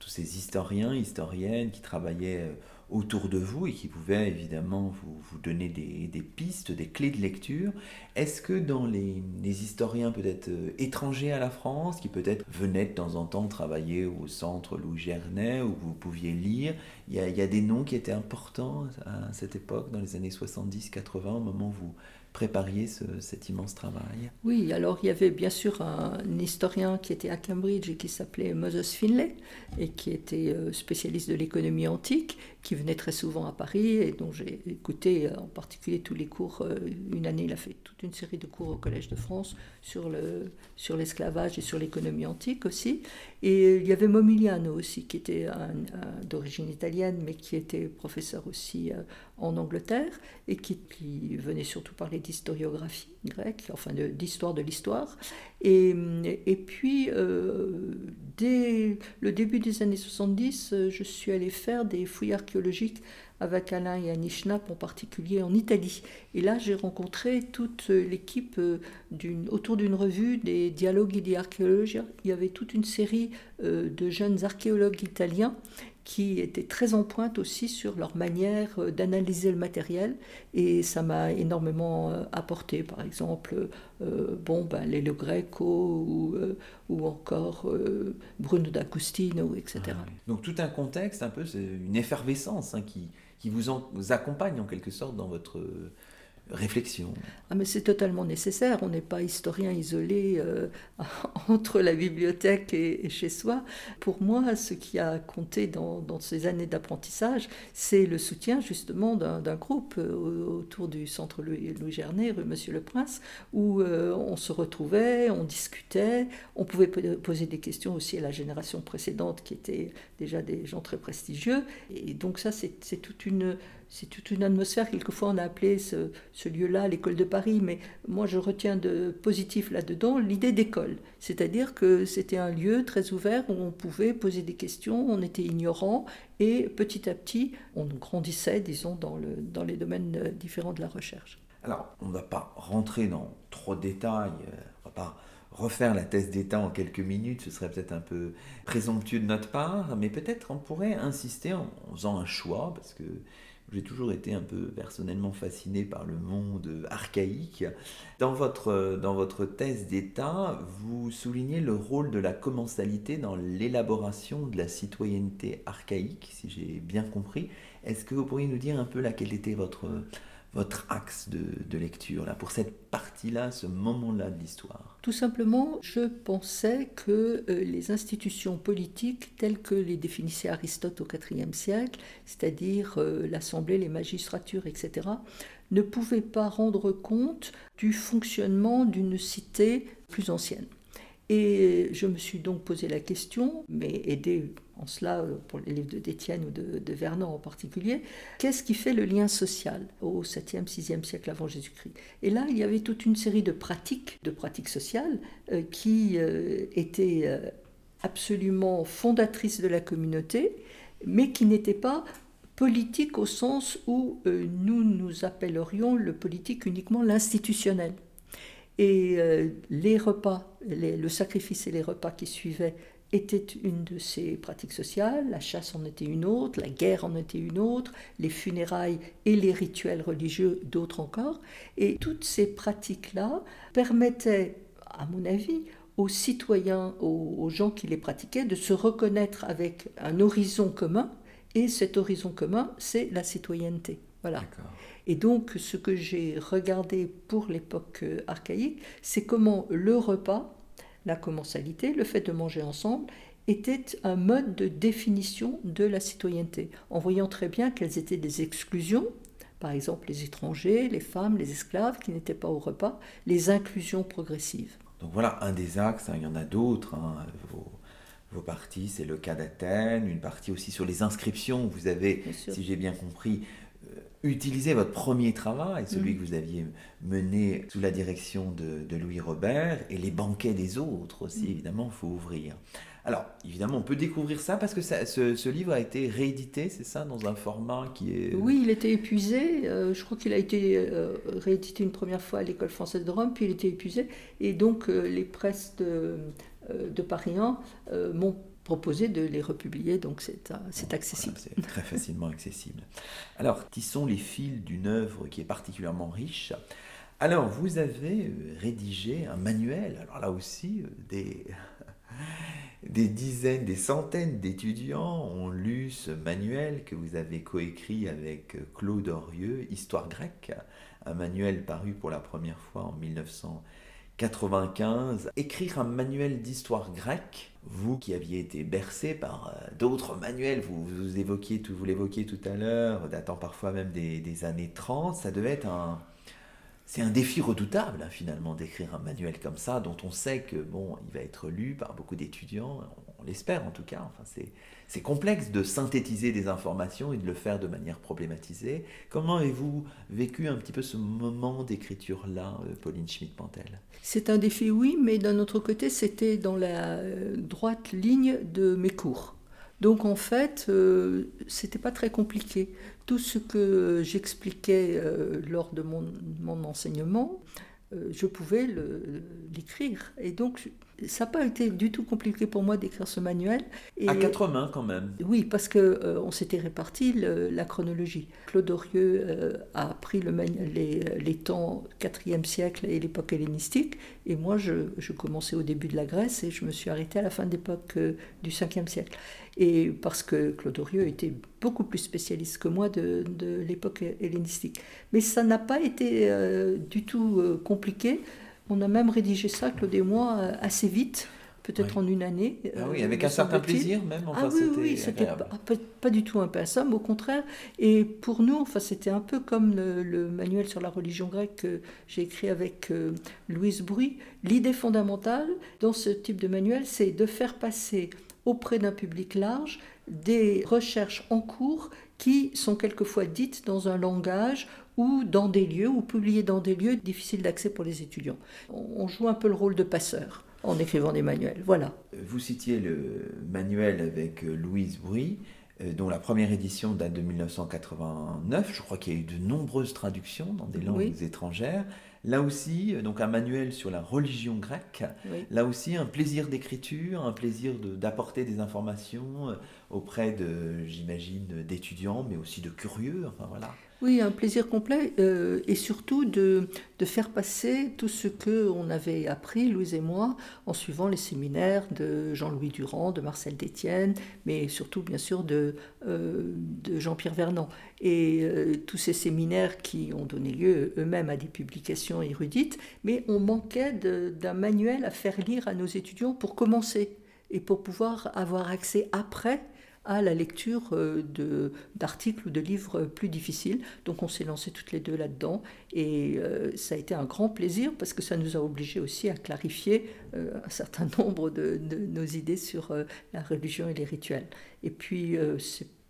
tous ces historiens, historiennes qui travaillaient euh, autour de vous et qui pouvaient évidemment vous, donner des, pistes, des clés de lecture. Est-ce que dans les, historiens peut-être euh, étrangers à la France, qui peut-être venaient de temps en temps travailler au centre Louis Gernet, où vous pouviez lire, il y, a, il y a des noms qui étaient importants à cette époque, dans les années 70-80, au moment où vous prépariez cet immense travail. Oui, alors il y avait bien sûr un, historien qui était à Cambridge et qui s'appelait Moses Finlay et qui était euh, spécialiste de l'économie antique, qui venait très souvent à Paris et dont j'ai écouté euh, en particulier tous les cours. Euh, une année, il a fait toute une série de cours au Collège de France sur, le, sur l'esclavage et sur l'économie antique aussi. Et il y avait Momigliano aussi, qui était d'origine italienne, mais qui était professeur aussi en Angleterre et qui venait surtout parler d'historiographie grecque, enfin d'histoire de l'histoire. Et, puis, euh, dès le début des années 70, euh, je suis allée faire des fouilles archéologiques avec Alain et Annie Schnapp en particulier en Italie. Et là, j'ai rencontré toute l'équipe euh, autour d'une revue des dialogues et des archéologues. Il y avait toute une série de jeunes archéologues italiens qui étaient très en pointe aussi sur leur manière euh, d'analyser le matériel. Et ça m'a énormément euh, apporté. Par exemple euh, bon ben Lelio Greco ou, ou encore Bruno d'Agostino etc. Ah Donc tout un contexte un peu une effervescence hein, qui, qui vous, accompagne en quelque sorte dans votre réflexion. Ah, mais c'est totalement nécessaire. On n'est pas historien isolé euh, entre la bibliothèque et, chez soi. Pour moi, ce qui a compté dans, ces années d'apprentissage, c'est le soutien justement d'un groupe euh, autour du centre Louis, Louis Gernet, rue Monsieur le Prince, où euh, on se retrouvait, on discutait, on pouvait poser des questions aussi à la génération précédente qui était déjà des gens très prestigieux. Et donc ça, c'est toute une c'est toute une atmosphère. Quelquefois, on a appelé ce, lieu-là l'école de Paris, mais moi, je retiens de positif là-dedans l'idée d'école. C'est-à-dire que c'était un lieu très ouvert où on pouvait poser des questions, on était ignorant, et petit à petit, on grandissait, disons, dans, le, dans les domaines différents de la recherche. Alors, on ne va pas rentrer dans trop de détails, euh, on ne va pas refaire la thèse d'État en quelques minutes, ce serait peut-être un peu présomptueux de notre part, mais peut-être on pourrait insister en faisant un choix, parce que J'ai toujours été un peu personnellement fasciné par le monde archaïque. Dans votre, dans votre thèse d'État, vous soulignez le rôle de la commensalité dans l'élaboration de la citoyenneté archaïque, si j'ai bien compris. Est-ce que vous pourriez nous dire un peu là quel était votre, votre axe de, lecture là, pour cette partie-là, ce moment-là de l'histoire? Tout simplement, je pensais que euh, les institutions politiques telles que les définissait Aristote au IVe siècle, c'est-à-dire euh, l'Assemblée, les magistratures, etc., ne pouvaient pas rendre compte du fonctionnement d'une cité plus ancienne. Et je me suis donc posé la question, mais aidé en cela euh, pour les livres d'Étienne ou de, Vernon en particulier, qu'est-ce qui fait le lien social au 7e, 6e siècle avant Jésus-Christ? Et là, il y avait toute une série de pratiques, de pratiques sociales, euh, qui euh, étaient absolument fondatrices de la communauté, mais qui n'étaient pas politiques au sens où nous nous appellerions le politique uniquement l'institutionnel. Et les repas, le sacrifice et les repas qui suivaient était une de ces pratiques sociales, la chasse en était une autre, la guerre en était une autre, les funérailles et les rituels religieux d'autres encore. Et toutes ces pratiques-là permettaient, à mon avis, aux citoyens, aux, gens qui les pratiquaient, de se reconnaître avec un horizon commun. Et cet horizon commun, c'est la citoyenneté. Voilà. Et donc, ce que j'ai regardé pour l'époque archaïque, c'est comment le repas la commensalité, le fait de manger ensemble, était un mode de définition de la citoyenneté, en voyant très bien quelles étaient des exclusions, par exemple les étrangers, les femmes, les esclaves qui n'étaient pas au repas, les inclusions progressives. Donc voilà un des axes, hein, il y en a d'autres. Hein, vos, parties, c'est le cas d'Athènes, une partie aussi sur les inscriptions. Vous avez, si j'ai bien compris, utiliser votre premier travail, celui mm. que vous aviez mené sous la direction de, Louis Robert, et les banquets des autres aussi, mm. évidemment, il faut ouvrir. Alors, évidemment, on peut découvrir ça parce que ce, livre a été réédité, c'est ça, dans un format qui est... Oui, il était épuisé. Euh, je crois qu'il a été euh, réédité une première fois à l'École française de Rome, puis il était épuisé. Et donc, euh, les presses de, de Paris 1 m'ont proposer de les republier, donc c'est euh, accessible. c'est très facilement accessible. Alors, qui sont les fils d'une œuvre qui est particulièrement riche? Alors, vous avez euh, rédigé un manuel, alors là aussi, euh, des, des dizaines, des centaines d'étudiants ont lu ce manuel que vous avez coécrit avec Claude Orieux, Histoire grecque, un manuel paru pour la première fois en 1900. 95, écrire un manuel d'histoire grecque, vous qui aviez été bercé par euh, d'autres manuels, vous, vous évoquiez, vous l'évoquiez tout à l'heure, datant parfois même des, années 30, ça devait être un, c'est un défi redoutable hein, finalement d'écrire un manuel comme ça, dont on sait que bon, il va être lu par beaucoup d'étudiants, on, l'espère en tout cas. Enfin, c'est c'est complexe de synthétiser des informations et de le faire de manière problématisée. Comment avez-vous vécu un petit peu ce moment d'écriture-là, euh, Pauline Schmidt-Pantel C'est un défi, oui, mais d'un autre côté, c'était dans la euh, droite ligne de mes cours. Donc en fait, euh, c'était pas très compliqué. Tout ce que j'expliquais lors de mon enseignement, je pouvais l'écrire. Et donc ça n'a pas été du tout compliqué pour moi d'écrire ce manuel. Et, à quatre mains quand même. Oui, parce que euh, on s'était réparti la chronologie. Claude Aurieux euh, a pris le, les, les, temps 4e siècle et l'époque hellénistique, et moi je, je, commençais au début de la Grèce et je me suis arrêtée à la fin de l'époque euh, du 5e siècle. Et parce que Claude Aurieux était beaucoup plus spécialiste que moi de, de l'époque hellénistique. Mais ça n'a pas été du tout compliqué. On a même rédigé ça, Claude et moi, euh, assez vite, peut-être en une année. Ah oui, avec euh, un certain plaisir même. ah oui, oui, c'était pas, du tout un somme, au contraire. Et pour nous, enfin, c'était un peu comme le, manuel sur la religion grecque que j'ai écrit avec euh, Louise Bruy. L'idée fondamentale dans ce type de manuel, c'est de faire passer auprès d'un public large des recherches en cours qui sont quelquefois dites dans un langage ou dans des lieux, ou publiées dans des lieux difficiles d'accès pour les étudiants. On joue un peu le rôle de passeur en écrivant des manuels. Voilà. Vous citiez le manuel avec Louise euh, dont la première édition date de 1989. Je crois qu'il y a eu de nombreuses traductions dans des langues étrangères. Là aussi, euh, donc un manuel sur la religion grecque. Là aussi, un plaisir d'écriture, un plaisir d'apporter des informations auprès de, j'imagine, d'étudiants, mais aussi de curieux. Enfin voilà. Oui, un plaisir complet euh, et surtout de, de, faire passer tout ce que on avait appris, Louise et moi, en suivant les séminaires de Jean-Louis Durand, de Marcel Détienne, mais surtout bien sûr de, euh, de Jean-Pierre Vernant. Et euh, tous ces séminaires qui ont donné lieu eux-mêmes à des publications érudites, mais on manquait d'un manuel à faire lire à nos étudiants pour commencer et pour pouvoir avoir accès après à la lecture euh, d'articles ou de livres plus difficiles. Donc on s'est lancé toutes les deux là-dedans et euh, ça a été un grand plaisir parce que ça nous a obligés aussi à clarifier euh, un certain nombre de, nos idées sur la religion et les rituels. Et puis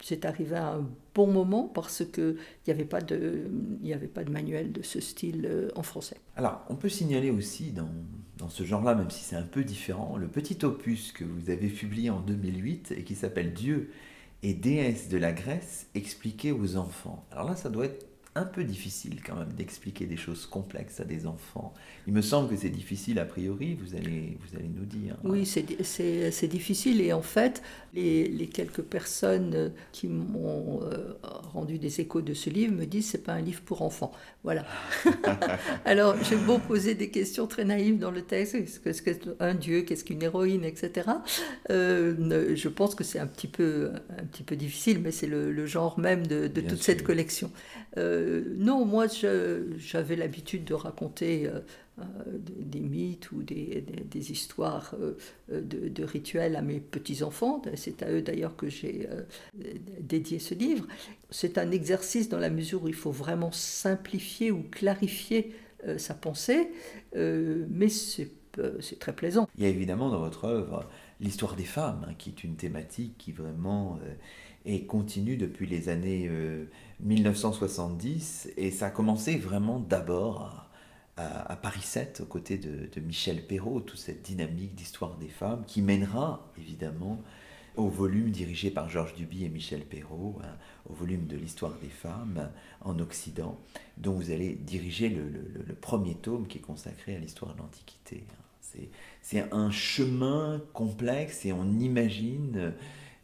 c'est arrivé à un bon moment parce qu'il n'y avait, pas de, manuel de ce style euh, en français. Alors, on peut signaler aussi dans, dans ce genre-là, même si c'est un peu différent, le petit opus que vous avez publié en 2008 et qui s'appelle Dieu et déesse de la Grèce expliqué aux enfants. Alors là, ça doit être un peu difficile quand même d'expliquer des choses complexes à des enfants. Il me semble que c'est difficile a priori, vous allez, vous allez nous dire. Oui, c'est difficile et en fait, les, les quelques personnes qui m'ont euh, rendu des échos de ce livre me disent c'est pas un livre pour enfants. Voilà. Alors j'ai beau poser des questions très naïves dans le texte, qu'est-ce qu'un dieu, qu'est-ce qu'une héroïne, etc. Euh, je pense que c'est un petit peu un petit peu difficile, mais c'est le, genre même de, toute cette collection. Euh, non, moi j'avais l'habitude de raconter euh, euh, des, mythes ou des, histoires de, rituels à mes petits-enfants. C'est à eux d'ailleurs que j'ai dédié ce livre. C'est un exercice dans la mesure où il faut vraiment simplifier ou clarifier sa pensée, mais c'est très plaisant. Il y a évidemment dans votre œuvre l'histoire des femmes, hein, qui est une thématique qui vraiment et continue depuis les années 1970. Et ça a commencé vraiment d'abord à, Paris 7, aux côtés de, Michel Perrault, toute cette dynamique d'histoire des femmes qui mènera évidemment au volume dirigé par Georges Duby et Michel Perrault, hein, au volume de l'histoire des femmes en Occident, dont vous allez diriger le, premier tome qui est consacré à l'histoire de l'Antiquité. Hein. C'est un chemin complexe et on imagine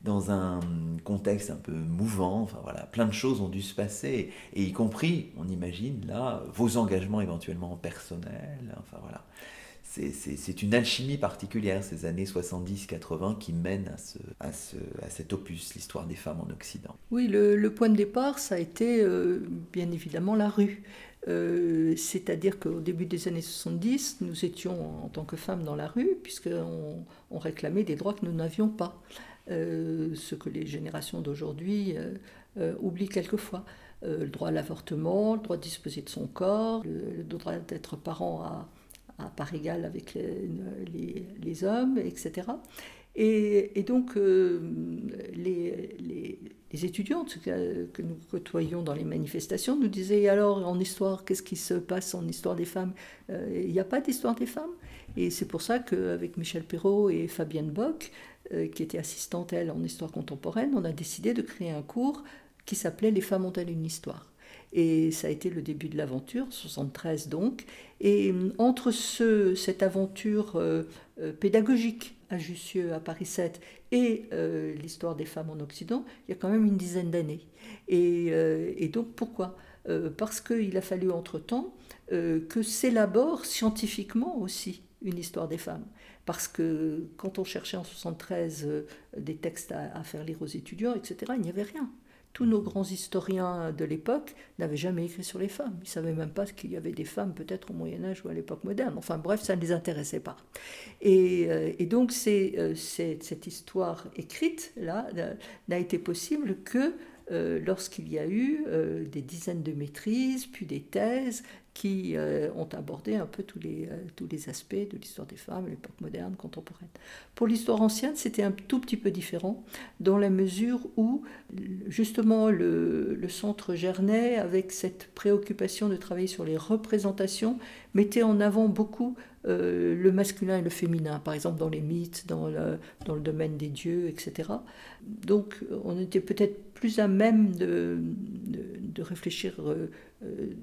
dans un contexte un peu mouvant. Enfin voilà, plein de choses ont dû se passer, et y compris, on imagine là, vos engagements éventuellement personnels. Enfin voilà, c'est une alchimie particulière ces années 70-80 qui mènent à, ce, à, ce, à cet opus, l'histoire des femmes en Occident. Oui, le, point de départ, ça a été euh, bien évidemment la rue. Euh, c'est-à-dire qu'au début des années 70, nous étions en tant que femmes dans la rue, puisqu'on on réclamait des droits que nous n'avions pas. Euh, ce que les générations d'aujourd'hui euh, euh, oublient quelquefois. le droit à l'avortement, le droit de disposer de son corps, le, droit d'être parent à, à, part égale avec les, les, hommes, etc. Et, donc, les, les, étudiantes que, nous côtoyons dans les manifestations nous disaient alors, en histoire, qu'est-ce qui se passe en histoire des femmes Il n'y a pas d'histoire des femmes? Et c'est pour ça qu'avec Michel Perrault et Fabienne Bock, euh, qui était assistante, elle, en histoire contemporaine, on a décidé de créer un cours qui s'appelait Les femmes ont-elles une histoire? Et ça a été le début de l'aventure, 73 donc. Et euh, entre ce, cette aventure euh, pédagogique à Jussieu, à Paris 7, et l'histoire des femmes en Occident, il y a quand même une dizaine d'années. Et, et, donc pourquoi? Parce qu'il a fallu entre-temps que s'élabore scientifiquement aussi une histoire des femmes. Parce que quand on cherchait en 73 euh, des textes à, faire lire aux étudiants, etc., il n'y avait rien. Tous nos grands historiens de l'époque n'avaient jamais écrit sur les femmes. Ils ne savaient même pas qu'il y avait des femmes peut-être au Moyen Âge ou à l'époque moderne. Enfin bref, ça ne les intéressait pas. Et, euh, donc euh, cette histoire écrite, là, n'a été possible que lorsqu'il y a eu des dizaines de maîtrises, puis des thèses, qui euh, ont abordé un peu tous les, euh, tous les aspects de l'histoire des femmes, l'époque moderne, contemporaine. Pour l'histoire ancienne, c'était un tout petit peu différent, dans la mesure où justement le, centre Gernet, avec cette préoccupation de travailler sur les représentations, mettait en avant beaucoup euh, le masculin et le féminin, par exemple dans les mythes, dans le, dans le domaine des dieux, etc. Donc on était peut-être plus à même de, de, réfléchir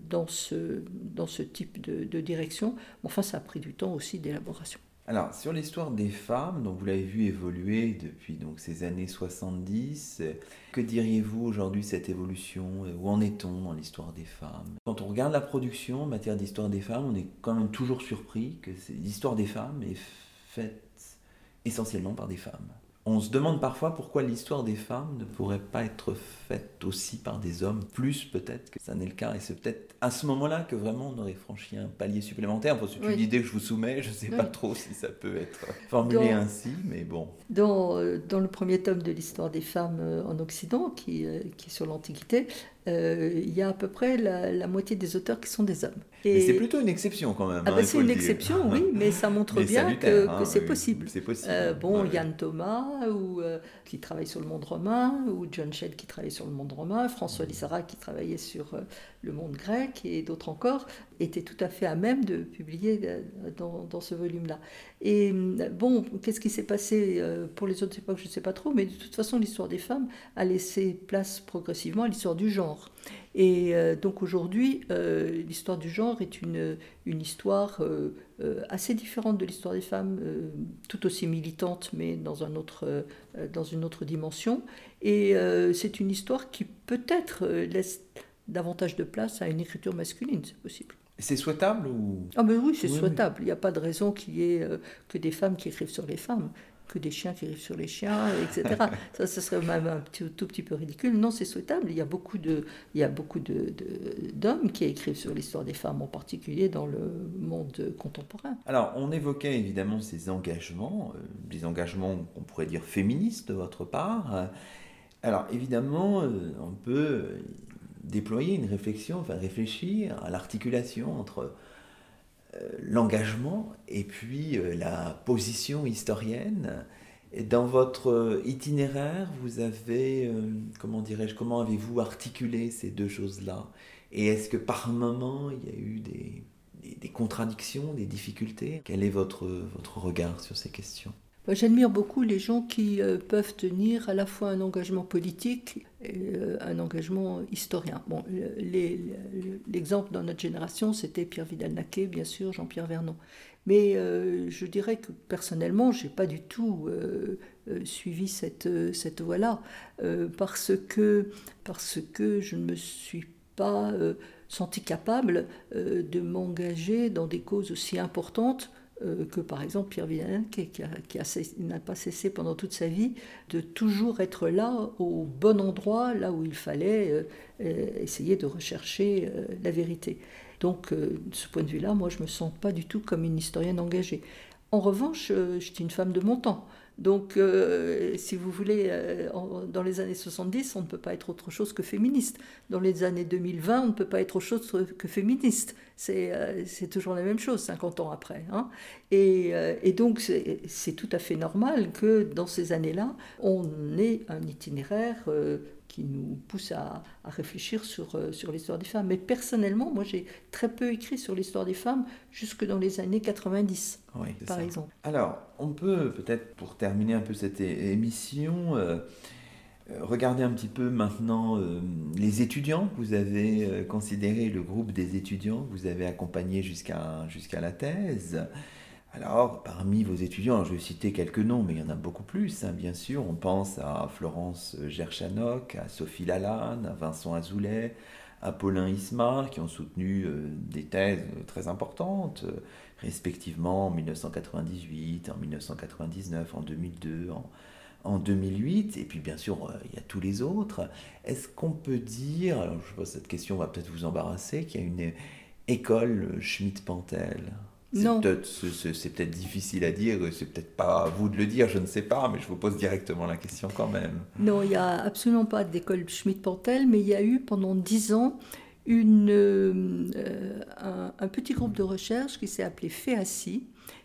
dans, ce, dans ce type de, de direction. Enfin, ça a pris du temps aussi d'élaboration. Alors, sur l'histoire des femmes, donc vous l'avez vu évoluer depuis donc, ces années 70, que diriez-vous aujourd'hui cette évolution Où en est-on dans l'histoire des femmes? Quand on regarde la production en matière d'histoire des femmes, on est quand même toujours surpris que l'histoire des femmes est faite essentiellement par des femmes. On se demande parfois pourquoi l'histoire des femmes ne pourrait pas être faite aussi par des hommes, plus peut-être que ça n'est le cas. Et c'est peut-être à ce moment-là que vraiment on aurait franchi un palier supplémentaire. Enfin, c'est une idée que je vous soumets, je ne sais pas trop si ça peut être formulé ainsi, mais bon. Dans, euh, dans le premier tome de l'histoire des femmes euh, en Occident, qui, euh, qui est sur l'Antiquité, il y a à peu près la, moitié des auteurs qui sont des hommes. Et... Mais c'est plutôt une exception quand même. Ah hein, c'est une exception, oui, mais ça montre bien que, hein, c'est possible. C'est possible. bon, Yann Thomas, ou, qui travaille sur le monde romain, ou John Shedd qui travaille sur le monde romain, François Lissara qui travaillait sur le monde grec, et d'autres encore, étaient tout à fait à même de publier dans, dans ce volume-là. Et bon, qu'est-ce qui s'est passé pour les autres époques, je ne sais pas trop, mais de toute façon, l'histoire des femmes a laissé place progressivement à l'histoire du genre. Et euh, donc aujourd'hui, euh, l'histoire du genre est une, une histoire euh, assez différente de l'histoire des femmes, tout aussi militante, mais dans, un autre, dans une autre dimension. Et c'est une histoire qui peut-être laisse davantage de place à une écriture masculine, c'est possible. C'est souhaitable ou Ah ben oui, c'est souhaitable. Il n'y a pas de raison qu'il y ait que des femmes qui écrivent sur les femmes que des chiens qui arrivent sur les chiens, etc. ça, ça serait même un petit, tout petit peu ridicule. Non, c'est souhaitable. Il y a beaucoup de, il y a beaucoup de, d'hommes qui écrivent sur l'histoire des femmes, en particulier dans le monde contemporain. Alors, on évoquait évidemment ces engagements, euh, des engagements qu'on pourrait dire féministes de votre part. Alors, évidemment, euh, on peut déployer une réflexion, enfin réfléchir à l'articulation entre euh, l'engagement et puis euh, la position historienne. Et dans votre itinéraire, vous avez, euh, comment dirais-je, comment avez-vous articulé ces deux choses-là? Et est-ce que par moment, il y a eu des, des, contradictions, des difficultés? Quel est votre, votre regard sur ces questions? J'admire beaucoup les gens qui peuvent tenir à la fois un engagement politique et un engagement historien. Bon, l'exemple dans notre génération, c'était Pierre Vidal-Naquet, bien sûr, Jean-Pierre Vernon. Mais euh, je dirais que personnellement, je n'ai pas du tout euh, euh, suivi cette, cette voie-là, parce, que, parce que je ne me suis pas senti capable de m'engager dans des causes aussi importantes que par exemple Pierre Villain, qui, n'a pas cessé pendant toute sa vie de toujours être là, au bon endroit, là où il fallait essayer de rechercher la vérité. Donc, euh, de ce point de vue-là, moi, je ne me sens pas du tout comme une historienne engagée. En revanche, euh, j'étais une femme de mon temps. Donc, euh, si vous voulez, dans les années 70, on ne peut pas être autre chose que féministe. Dans les années 2020, on ne peut pas être autre chose que féministe. C'est toujours la même chose, 50 ans après. Hein. Et, donc, c'est tout à fait normal que dans ces années-là, on ait un itinéraire qui nous pousse à, réfléchir sur, euh, sur l'histoire des femmes. Mais personnellement, moi j'ai très peu écrit sur l'histoire des femmes jusque dans les années 90, par exemple. Alors, on peut peut-être, pour terminer un peu cette émission, euh, euh, regarder un petit peu maintenant les étudiants que vous avez considéré, le groupe des étudiants que vous avez accompagné jusqu'à jusqu'à la thèse. Alors, parmi vos étudiants, je vais citer quelques noms, mais il y en a beaucoup plus, hein, bien sûr. On pense à Florence Gerchanoc, à Sophie Lalanne, à Vincent Azoulay, à Paulin Isma, qui ont soutenu euh, des thèses très importantes, euh, respectivement en 1998, en 1999, en 2002, en, en 2008, et puis bien sûr, euh, il y a tous les autres. Est-ce qu'on peut dire, alors je que cette question va peut-être vous embarrasser, qu'il y a une école Schmidt-Pantel c'est peut-être difficile à dire, c'est peut-être pas à vous de le dire, je ne sais pas, mais je vous pose directement la question quand même. Non, il n'y a absolument pas d'école Schmidt-Pantel, mais il y a eu pendant dix ans une, euh, un, petit groupe de recherche qui s'est appelé FEACI,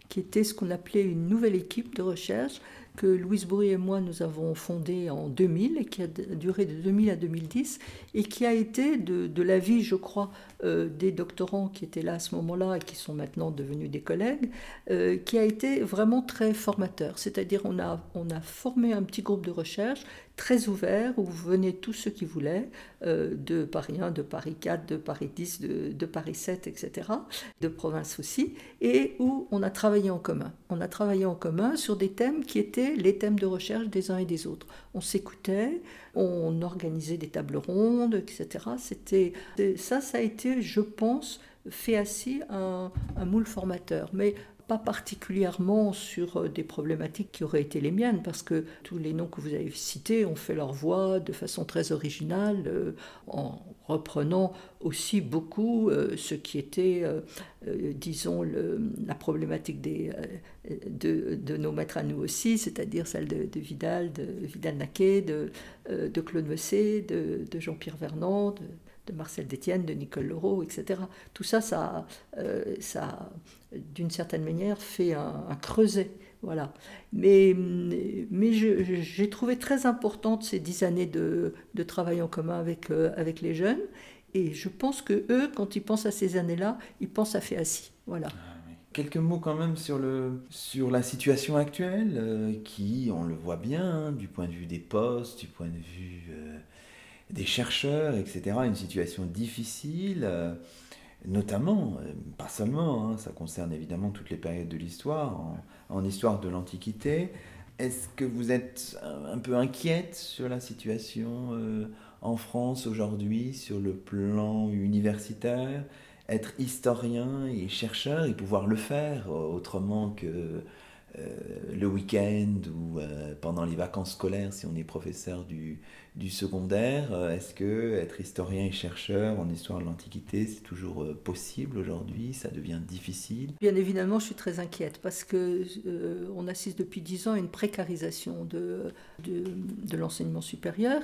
qui était ce qu'on appelait une nouvelle équipe de recherche que Louise Bourri et moi nous avons fondé en 2000 et qui a duré de 2000 à 2010 et qui a été de, de l'avis, je crois, euh, des doctorants qui étaient là à ce moment-là et qui sont maintenant devenus des collègues, euh, qui a été vraiment très formateur. C'est-à-dire on a, on a formé un petit groupe de recherche très ouvert où venaient tous ceux qui voulaient, euh, de Paris 1, de Paris 4, de Paris 10, de, de, Paris 7, etc., de province aussi, et où on a travaillé en commun. On a travaillé en commun sur des thèmes qui étaient les thèmes de recherche des uns et des autres. On s'écoutait, on organisait des tables rondes, etc. C'était ça, ça a été, je pense, fait un, un moule formateur. Mais pas particulièrement sur euh, des problématiques qui auraient été les miennes, parce que tous les noms que vous avez cités ont fait leur voix de façon très originale, euh, en reprenant aussi beaucoup euh, ce qui était, disons, la problématique des, de, nos maîtres à nous aussi, c'est-à-dire celle de, Vidal, de Vidal-Naquet, de, de Claude Messé, de, Jean-Pierre Vernant, de Marcel Détienne, de Nicole Leroux, etc. Tout ça, ça, ça d'une certaine manière, fait un, creuset. Voilà. Mais, mais j'ai trouvé très importante ces dix années de, de travail en commun avec, euh, avec les jeunes. Et je pense que eux, quand ils pensent à ces années-là, ils pensent à Féassi. Voilà. Ah Quelques mots quand même sur, le, sur la situation actuelle, euh, qui, on le voit bien, hein, du point de vue des postes, du point de vue euh, des chercheurs, etc., une situation difficile notamment, euh, pas seulement, hein, ça concerne évidemment toutes les périodes de l'histoire, en, histoire de l'Antiquité. Est-ce que vous êtes un peu inquiète sur la situation euh, en France aujourd'hui, sur le plan universitaire Être historien et chercheur et pouvoir le faire autrement que euh, le week-end ou pendant les vacances scolaires si on est professeur du, du secondaire. Euh, est-ce que être historien et chercheur en histoire de l'Antiquité, c'est toujours euh, possible aujourd'hui? Ça devient difficile? Bien évidemment, je suis très inquiète parce que euh, on assiste depuis dix ans à une précarisation de, de, l'enseignement supérieur.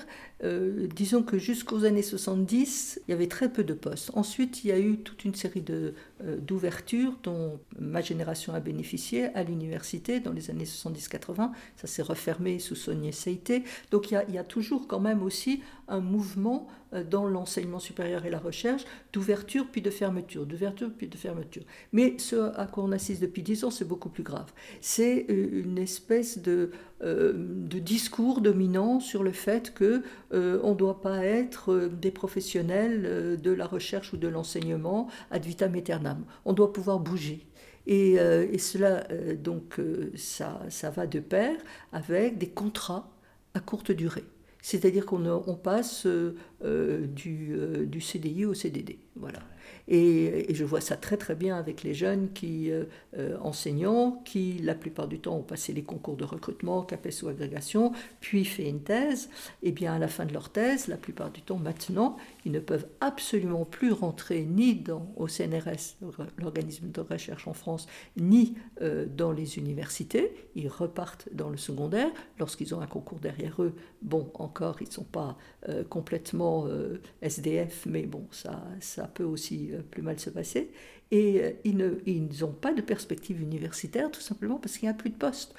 disons que jusqu'aux années 70, il y avait très peu de postes. Ensuite, il y a eu toute une série de, d'ouvertures dont ma génération a bénéficié à l'université dans les années 70-80. Ça s'est refermé sous Sonia Seité. Donc il y, a, il y a toujours quand même aussi un mouvement euh, dans l'enseignement supérieur et la recherche d'ouverture puis de fermeture, d'ouverture puis de fermeture. Mais ce à quoi on assiste depuis dix ans, c'est beaucoup plus grave. C'est euh, une espèce de, euh, de, discours dominant sur le fait que on ne doit pas être des professionnels de la recherche ou de l'enseignement ad vitam aeternam. On doit pouvoir bouger. Et, cela, donc, ça va de pair avec des contrats à courte durée. C'est-à-dire qu'on passe euh, euh, du, CDI au CDD. Voilà. Et, je vois ça très très bien avec les jeunes qui, euh, euh, enseignants qui, la plupart du temps, ont passé les concours de recrutement, CAPES ou agrégation, puis fait une thèse. Et bien à la fin de leur thèse, la plupart du temps maintenant, ils ne peuvent absolument plus rentrer ni dans, au CNRS, l'organisme de recherche en France, ni euh, dans les universités. Ils repartent dans le secondaire. Lorsqu'ils ont un concours derrière eux, bon, encore, ils ne sont pas complètement SDF, mais bon, ça, ça peut aussi euh, plus mal se passer. Et euh, ils n'ont pas de perspective universitaire tout simplement parce qu'il n'y a plus de poste.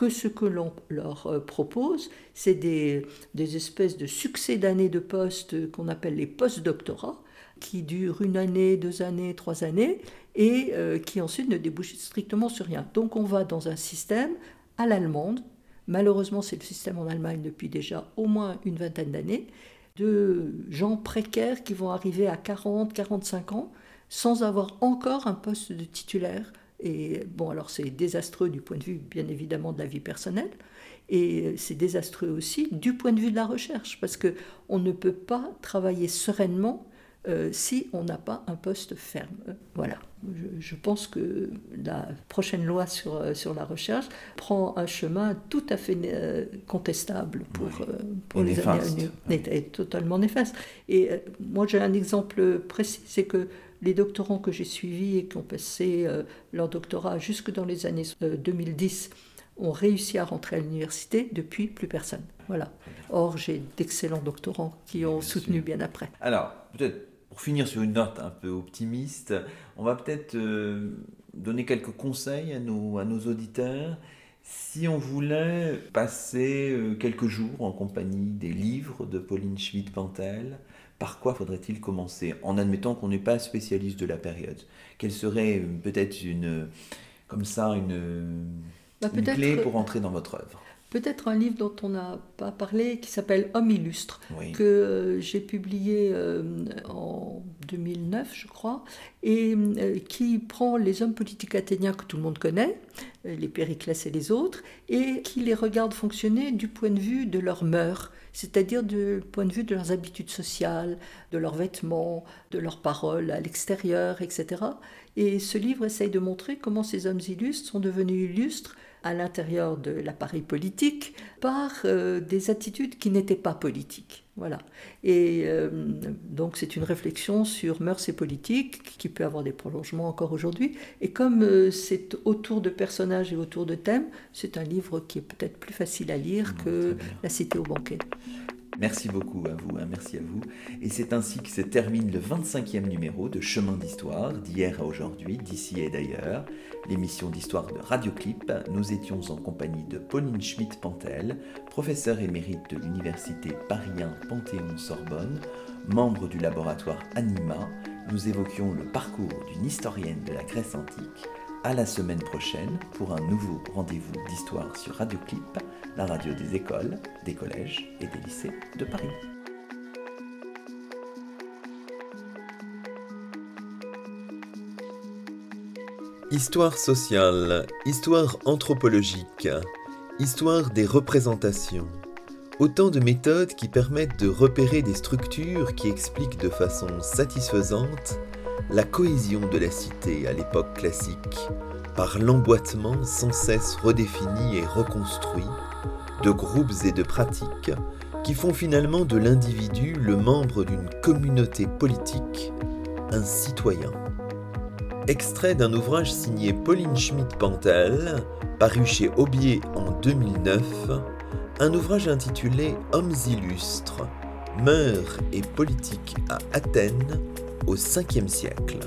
Que ce que l'on leur euh, propose, c'est des, espèces de succès d'années de poste qu'on appelle les post-doctorats, qui durent une année, deux années, trois années, et qui ensuite ne débouchent strictement sur rien. Donc on va dans un système à l'allemande, malheureusement c'est le système en Allemagne depuis déjà au moins une vingtaine d'années, de gens précaires qui vont arriver à 40, 45 ans sans avoir encore un poste de titulaire. Et bon, alors c'est désastreux du point de vue, bien évidemment, de la vie personnelle, et c'est désastreux aussi du point de vue de la recherche, parce que on ne peut pas travailler sereinement euh, si on n'a pas un poste ferme. Voilà. Je, pense que la prochaine loi sur, euh, sur la recherche prend un chemin tout à fait euh, contestable pour, pour les années à venir. Est, totalement néfaste. Et moi, j'ai un exemple précis, c'est que les doctorants que j'ai suivis et qui ont passé leur doctorat jusque dans les années 2010 ont réussi à rentrer à l'université, depuis plus personne. Voilà. Or, j'ai d'excellents doctorants qui ont soutenu bien après. Alors, peut-être pour finir sur une note un peu optimiste, on va peut-être euh, donner quelques conseils à nos, à nos auditeurs. Si on voulait passer euh, quelques jours en compagnie des livres de Pauline Schmidt-Pantel, par quoi faudrait-il commencer En admettant qu'on n'est pas spécialiste de la période. Quelle serait euh, peut-être une, comme ça, une, Bah, une clé pour entrer dans votre œuvre Peut-être un livre dont on n'a pas parlé qui s'appelle Homme illustre, Oui. que euh, j'ai publié euh, en 2009, je crois, et euh, qui prend les hommes politiques athéniens que tout le monde connaît, les Périclès et les autres, et qui les regarde fonctionner du point de vue de leurs mœurs, c'est-à-dire du point de vue de leurs habitudes sociales, de leurs vêtements, de leurs paroles à l'extérieur, etc. Et ce livre essaye de montrer comment ces hommes illustres sont devenus illustres à l'intérieur de l'appareil politique par euh, des attitudes qui n'étaient pas politiques. Voilà. Et euh, donc c'est une réflexion sur mœurs et politique qui peut avoir des prolongements encore aujourd'hui. Et comme euh, c'est autour de personnages et autour de thèmes, c'est un livre qui est peut-être plus facile à lire Bon, que. La Cité au banquet. Merci beaucoup à vous, hein, merci à vous. Et c'est ainsi que se termine le 25e numéro de Chemin d'Histoire, d'hier à aujourd'hui, d'ici et d'ailleurs, l'émission d'histoire de Radioclip. Nous étions en compagnie de Pauline Schmidt-Pantel, professeure émérite de l'Université Paris 1 Panthéon-Sorbonne, membre du laboratoire Anima. Nous évoquions le parcours d'une historienne de la Grèce antique. À la semaine prochaine pour un nouveau rendez-vous d'histoire sur Radioclip, la radio des écoles, des collèges et des lycées de Paris. Histoire sociale, histoire anthropologique, histoire des représentations. Autant de méthodes qui permettent de repérer des structures qui expliquent de façon satisfaisante la cohésion de la cité à l'époque classique, par l'emboîtement sans cesse redéfini et reconstruit de groupes et de pratiques qui font finalement de l'individu le membre d'une communauté politique, un citoyen. Extrait d'un ouvrage signé Pauline Schmidt-Pantel, paru chez Aubier en 2009, un ouvrage intitulé Hommes illustres, mœurs et politique à Athènes au 5e siècle.